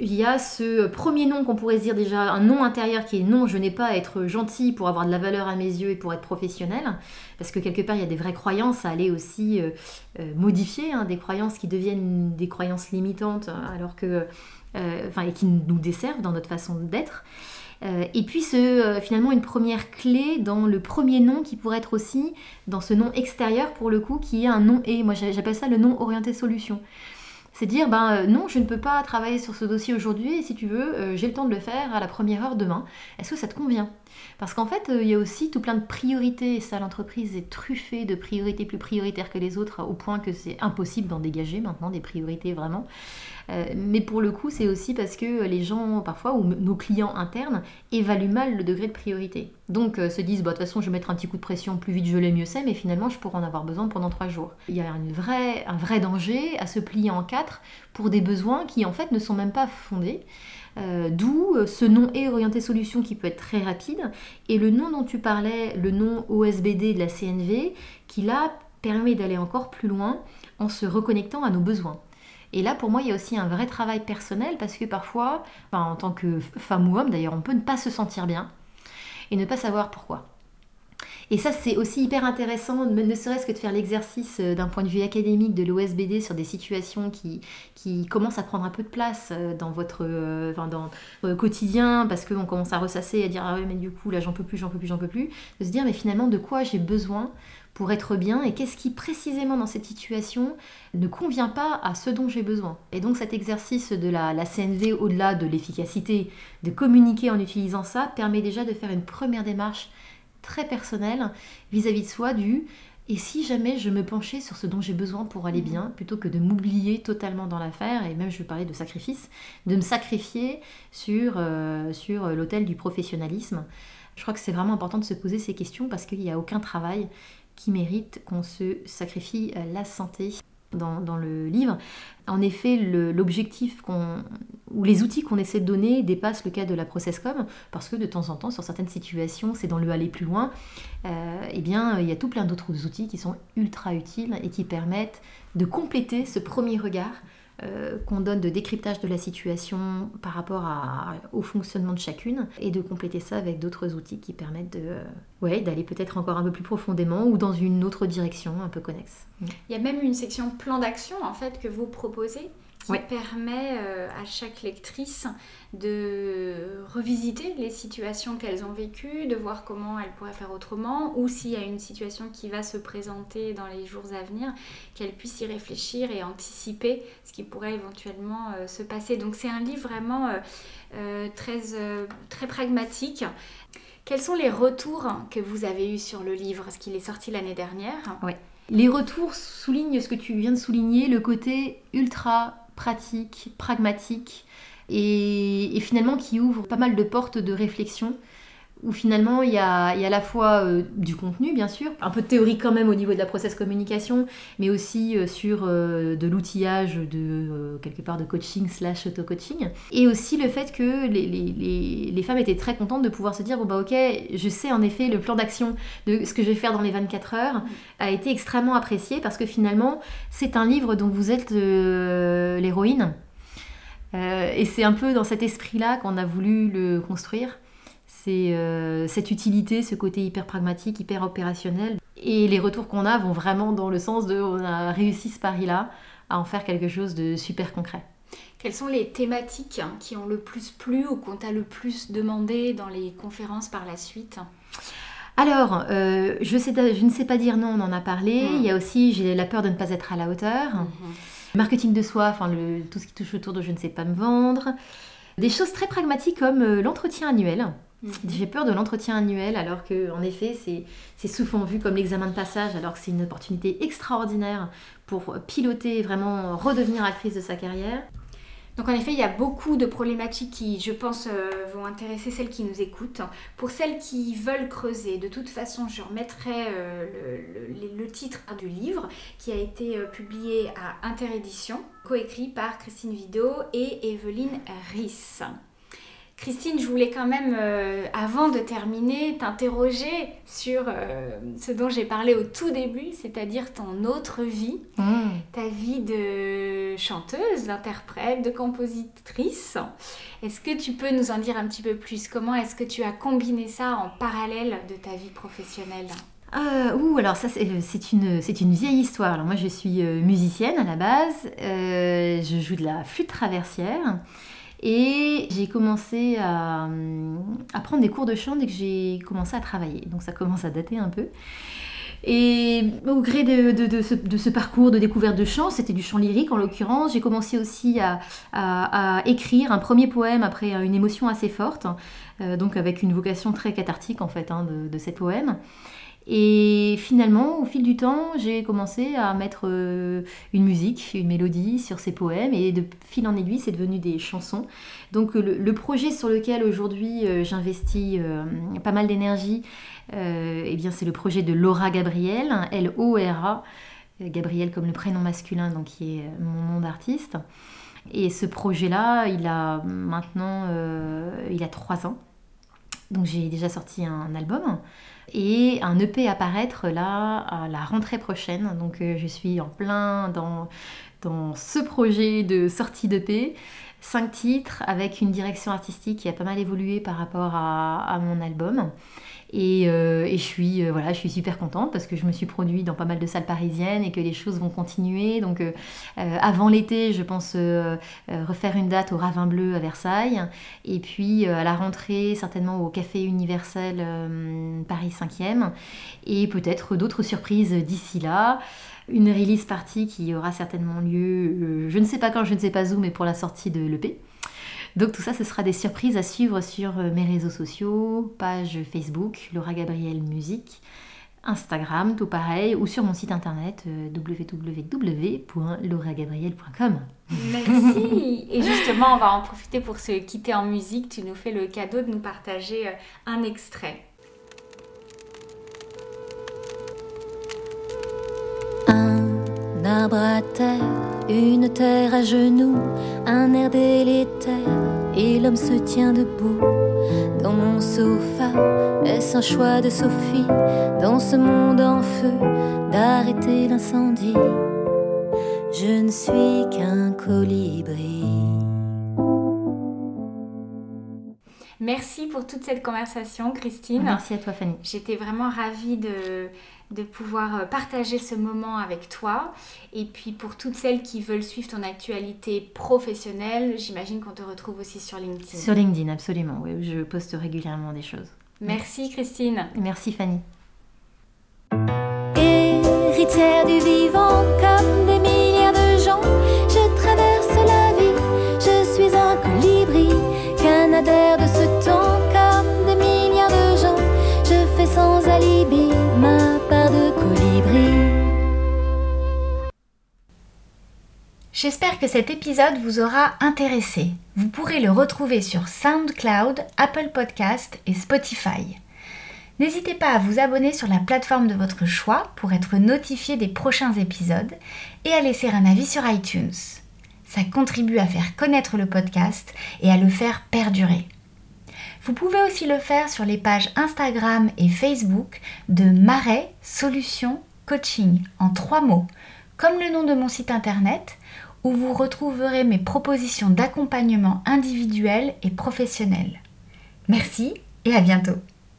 il y a ce premier nom qu'on pourrait dire déjà, un nom intérieur qui est non, je n'ai pas à être gentil pour avoir de la valeur à mes yeux et pour être professionnel, parce que quelque part il y a des vraies croyances à aller aussi euh, euh, modifier, hein, des croyances qui deviennent des croyances limitantes, alors que, euh, enfin, et qui nous desservent dans notre façon d'être. et puis ce, finalement une première clé dans le premier nom qui pourrait être aussi dans ce nom extérieur pour le coup qui est un nom et moi j'appelle ça le nom orienté solution. C'est dire, ben euh, non, je ne peux pas travailler sur ce dossier aujourd'hui et si tu veux, euh, j'ai le temps de le faire à la première heure demain. Est-ce que ça te convient? Parce qu'en fait, euh, il y a aussi tout plein de priorités et ça, l'entreprise est truffée de priorités plus prioritaires que les autres au point que c'est impossible d'en dégager maintenant des priorités vraiment. mais pour le coup, c'est aussi parce que les gens, parfois, ou nos clients internes, évaluent mal le degré de priorité. Donc se disent, bah, de toute façon, je vais mettre un petit coup de pression, plus vite je l'ai, mieux c'est, mais finalement, je pourrais en avoir besoin pendant trois jours. Il y a un vrai danger à se plier en quatre pour des besoins qui en fait ne sont même pas fondés. Euh, d'où euh, ce nom et orienté solution qui peut être très rapide et le nom dont tu parlais, le nom OSBD de la CNV, qui là permet d'aller encore plus loin en se reconnectant à nos besoins. Et là, pour moi, il y a aussi un vrai travail personnel parce que parfois, en tant que femme ou homme d'ailleurs, on peut ne pas se sentir bien et ne pas savoir pourquoi. Et ça, c'est aussi hyper intéressant, ne serait-ce que de faire l'exercice euh, d'un point de vue académique de l'OSBD sur des situations qui, qui commencent à prendre un peu de place euh, dans votre, euh, quotidien, parce qu'on commence à ressasser, à dire Ah ouais, mais du coup, là, j'en peux plus, j'en peux plus, j'en peux plus. De se dire, mais finalement, de quoi j'ai besoin pour être bien et qu'est-ce qui précisément dans cette situation ne convient pas à ce dont j'ai besoin. Et donc cet exercice de la, la CNV au-delà de l'efficacité de communiquer en utilisant ça permet déjà de faire une première démarche très personnel vis-à-vis de soi du et si jamais je me penchais sur ce dont j'ai besoin pour aller bien, plutôt que de m'oublier totalement dans l'affaire, et même je parler de sacrifice, de me sacrifier sur, euh, sur l'autel du professionnalisme. Je crois que c'est vraiment important de se poser ces questions parce qu'il n'y a aucun travail qui mérite qu'on se sacrifie la santé dans, le livre. En effet, l'objectif ou les outils qu'on essaie de donner dépassent le cas de la processcom parce que de temps en temps, sur certaines situations, c'est dans le aller plus loin. Euh, eh bien, il y a tout plein d'autres outils qui sont ultra utiles et qui permettent de compléter ce premier regard euh, qu'on donne de décryptage de la situation par rapport au fonctionnement de chacune et de compléter ça avec d'autres outils qui permettent de, ouais, d'aller peut-être encore un peu plus profondément ou dans une autre direction un peu connexe. Il y a même une section plan d'action en fait que vous proposez qui permet euh, à chaque lectrice de revisiter les situations qu'elles ont vécues, de voir comment elles pourraient faire autrement, ou s'il y a une situation qui va se présenter dans les jours à venir, qu'elles puissent y réfléchir et anticiper ce qui pourrait éventuellement euh, se passer. Donc c'est un livre vraiment euh, très, très pragmatique. Quels sont les retours que vous avez eus sur le livre Est-ce qu'il est sorti l'année dernière? Oui. Les retours soulignent ce que tu viens de souligner, le côté ultra pratique, pragmatique et, finalement qui ouvre pas mal de portes de réflexion où finalement il y a, à la fois euh, du contenu bien sûr, un peu de théorie quand même au niveau de la process communication, mais aussi euh, sur euh, de l'outillage de quelque part de coaching slash auto-coaching, et aussi le fait que les, les, les, femmes étaient très contentes de pouvoir se dire bon bah ok, je sais en effet le plan d'action de ce que je vais faire dans les 24 heures a été extrêmement apprécié parce que finalement c'est un livre dont vous êtes l'héroïne. et c'est un peu dans cet esprit-là qu'on a voulu le construire c'est euh, cette utilité, ce côté hyper pragmatique, hyper opérationnel. Et les retours qu'on a vont vraiment dans le sens de on a réussi ce pari-là à en faire quelque chose de super concret. Quelles sont les thématiques qui ont le plus plu ou qu'on t'a le plus demandé dans les conférences par la suite? Alors, euh, je, je, ne sais pas dire non, on en a parlé. Hmm. Il y a aussi, j'ai la peur de ne pas être à la hauteur. Hmm. Marketing de soi, enfin tout ce qui touche autour de je ne sais pas me vendre. Des choses très pragmatiques comme euh, l'entretien annuel. J'ai peur de l'entretien annuel, alors que, en effet, c'est souvent vu comme l'examen de passage, alors que c'est une opportunité extraordinaire pour piloter, vraiment redevenir actrice de sa carrière. Donc en effet, il y a beaucoup de problématiques qui, je pense, euh, vont intéresser celles qui nous écoutent. Pour celles qui veulent creuser, de toute façon, je remettrai euh, le, titre du livre qui a été euh, publié à Interédition, coécrit par Christine Vido et Evelyne Ries. Christine, je voulais quand même, euh, avant de terminer, t'interroger sur euh, ce dont j'ai parlé au tout début, c'est-à-dire ton autre vie, mmh. ta vie de chanteuse, d'interprète, de compositrice. Est-ce que tu peux nous en dire un petit peu plus? Comment est-ce que tu as combiné ça en parallèle de ta vie professionnelle? Euh, ouh, alors ça c'est une, une vieille histoire. Alors moi je suis musicienne à la base, je joue de la flûte traversière. Et j'ai commencé à, prendre des cours de chant dès que j'ai commencé à travailler. Donc ça commence à dater un peu. Et au gré de, ce, parcours de découverte de chant, c'était du chant lyrique en l'occurrence, j'ai commencé aussi à, écrire un premier poème après une émotion assez forte, euh, donc avec une vocation très cathartique en fait hein, de ces poèmes. Et finalement, au fil du temps, j'ai commencé à mettre euh, une musique, une mélodie sur ces poèmes, et de fil en aiguille, c'est devenu des chansons. Donc le, projet sur lequel aujourd'hui euh, j'investis euh, pas mal d'énergie, eh bien c'est le projet de Laura Gabriel, L-O-R-A, Gabriel comme le prénom masculin, donc qui est mon nom d'artiste. Et ce projet-là, il a maintenant, il a trois ans. Donc j'ai déjà sorti un album et un EP apparaître là à la rentrée prochaine. Donc euh, je suis en plein dans, ce projet de sortie d'EP. Cinq titres avec une direction artistique qui a pas mal évolué par rapport à mon album. Euh, et, je, suis, euh, voilà, je suis super contente parce que je me suis produite dans pas mal de salles parisiennes et que les choses vont continuer. Donc euh, avant l'été, je pense refaire une date au Ravin Bleu à Versailles. Et puis à la rentrée, certainement au Café Universel Paris 5e. Et peut-être d'autres surprises d'ici là une release party qui aura certainement lieu, je ne sais pas quand, je ne sais pas où, mais pour la sortie de l'EP. Donc tout ça, ce sera des surprises à suivre sur euh, mes réseaux sociaux, page Facebook, Laura Gabriel Musique, Instagram, tout pareil, ou sur mon site internet euh, www.lauragabriel.com. Merci [LAUGHS] Et justement, on va en profiter pour se quitter en musique. Tu nous fais le cadeau de nous partager euh, un extrait. Un arbre à terre une terre à genoux, un air délétère, et l'homme se tient debout. Dans mon sofa, est-ce un choix de Sophie, dans ce monde en feu, d'arrêter l'incendie? Je ne suis qu'un colibri. Merci pour toute cette conversation, Christine. Merci à toi, Fanny. J'étais vraiment ravie de de pouvoir euh, partager ce moment avec toi. Et puis pour toutes celles qui veulent suivre ton actualité professionnelle, j'imagine qu'on te retrouve aussi sur LinkedIn. Sur LinkedIn, absolument. Oui, je poste régulièrement des choses. Merci Christine. Merci Fanny. Héritière du vivant comme des J'espère que cet épisode vous aura intéressé. Vous pourrez le retrouver sur SoundCloud, Apple Podcast et Spotify. N'hésitez pas à vous abonner sur la plateforme de votre choix pour être notifié des prochains épisodes et à laisser un avis sur iTunes. Ça contribue à faire connaître le podcast et à le faire perdurer. Vous pouvez aussi le faire sur les pages Instagram et Facebook de Marais Solutions Coaching en trois mots, comme le nom de mon site internet où vous retrouverez mes propositions d'accompagnement individuel et professionnel. Merci et à bientôt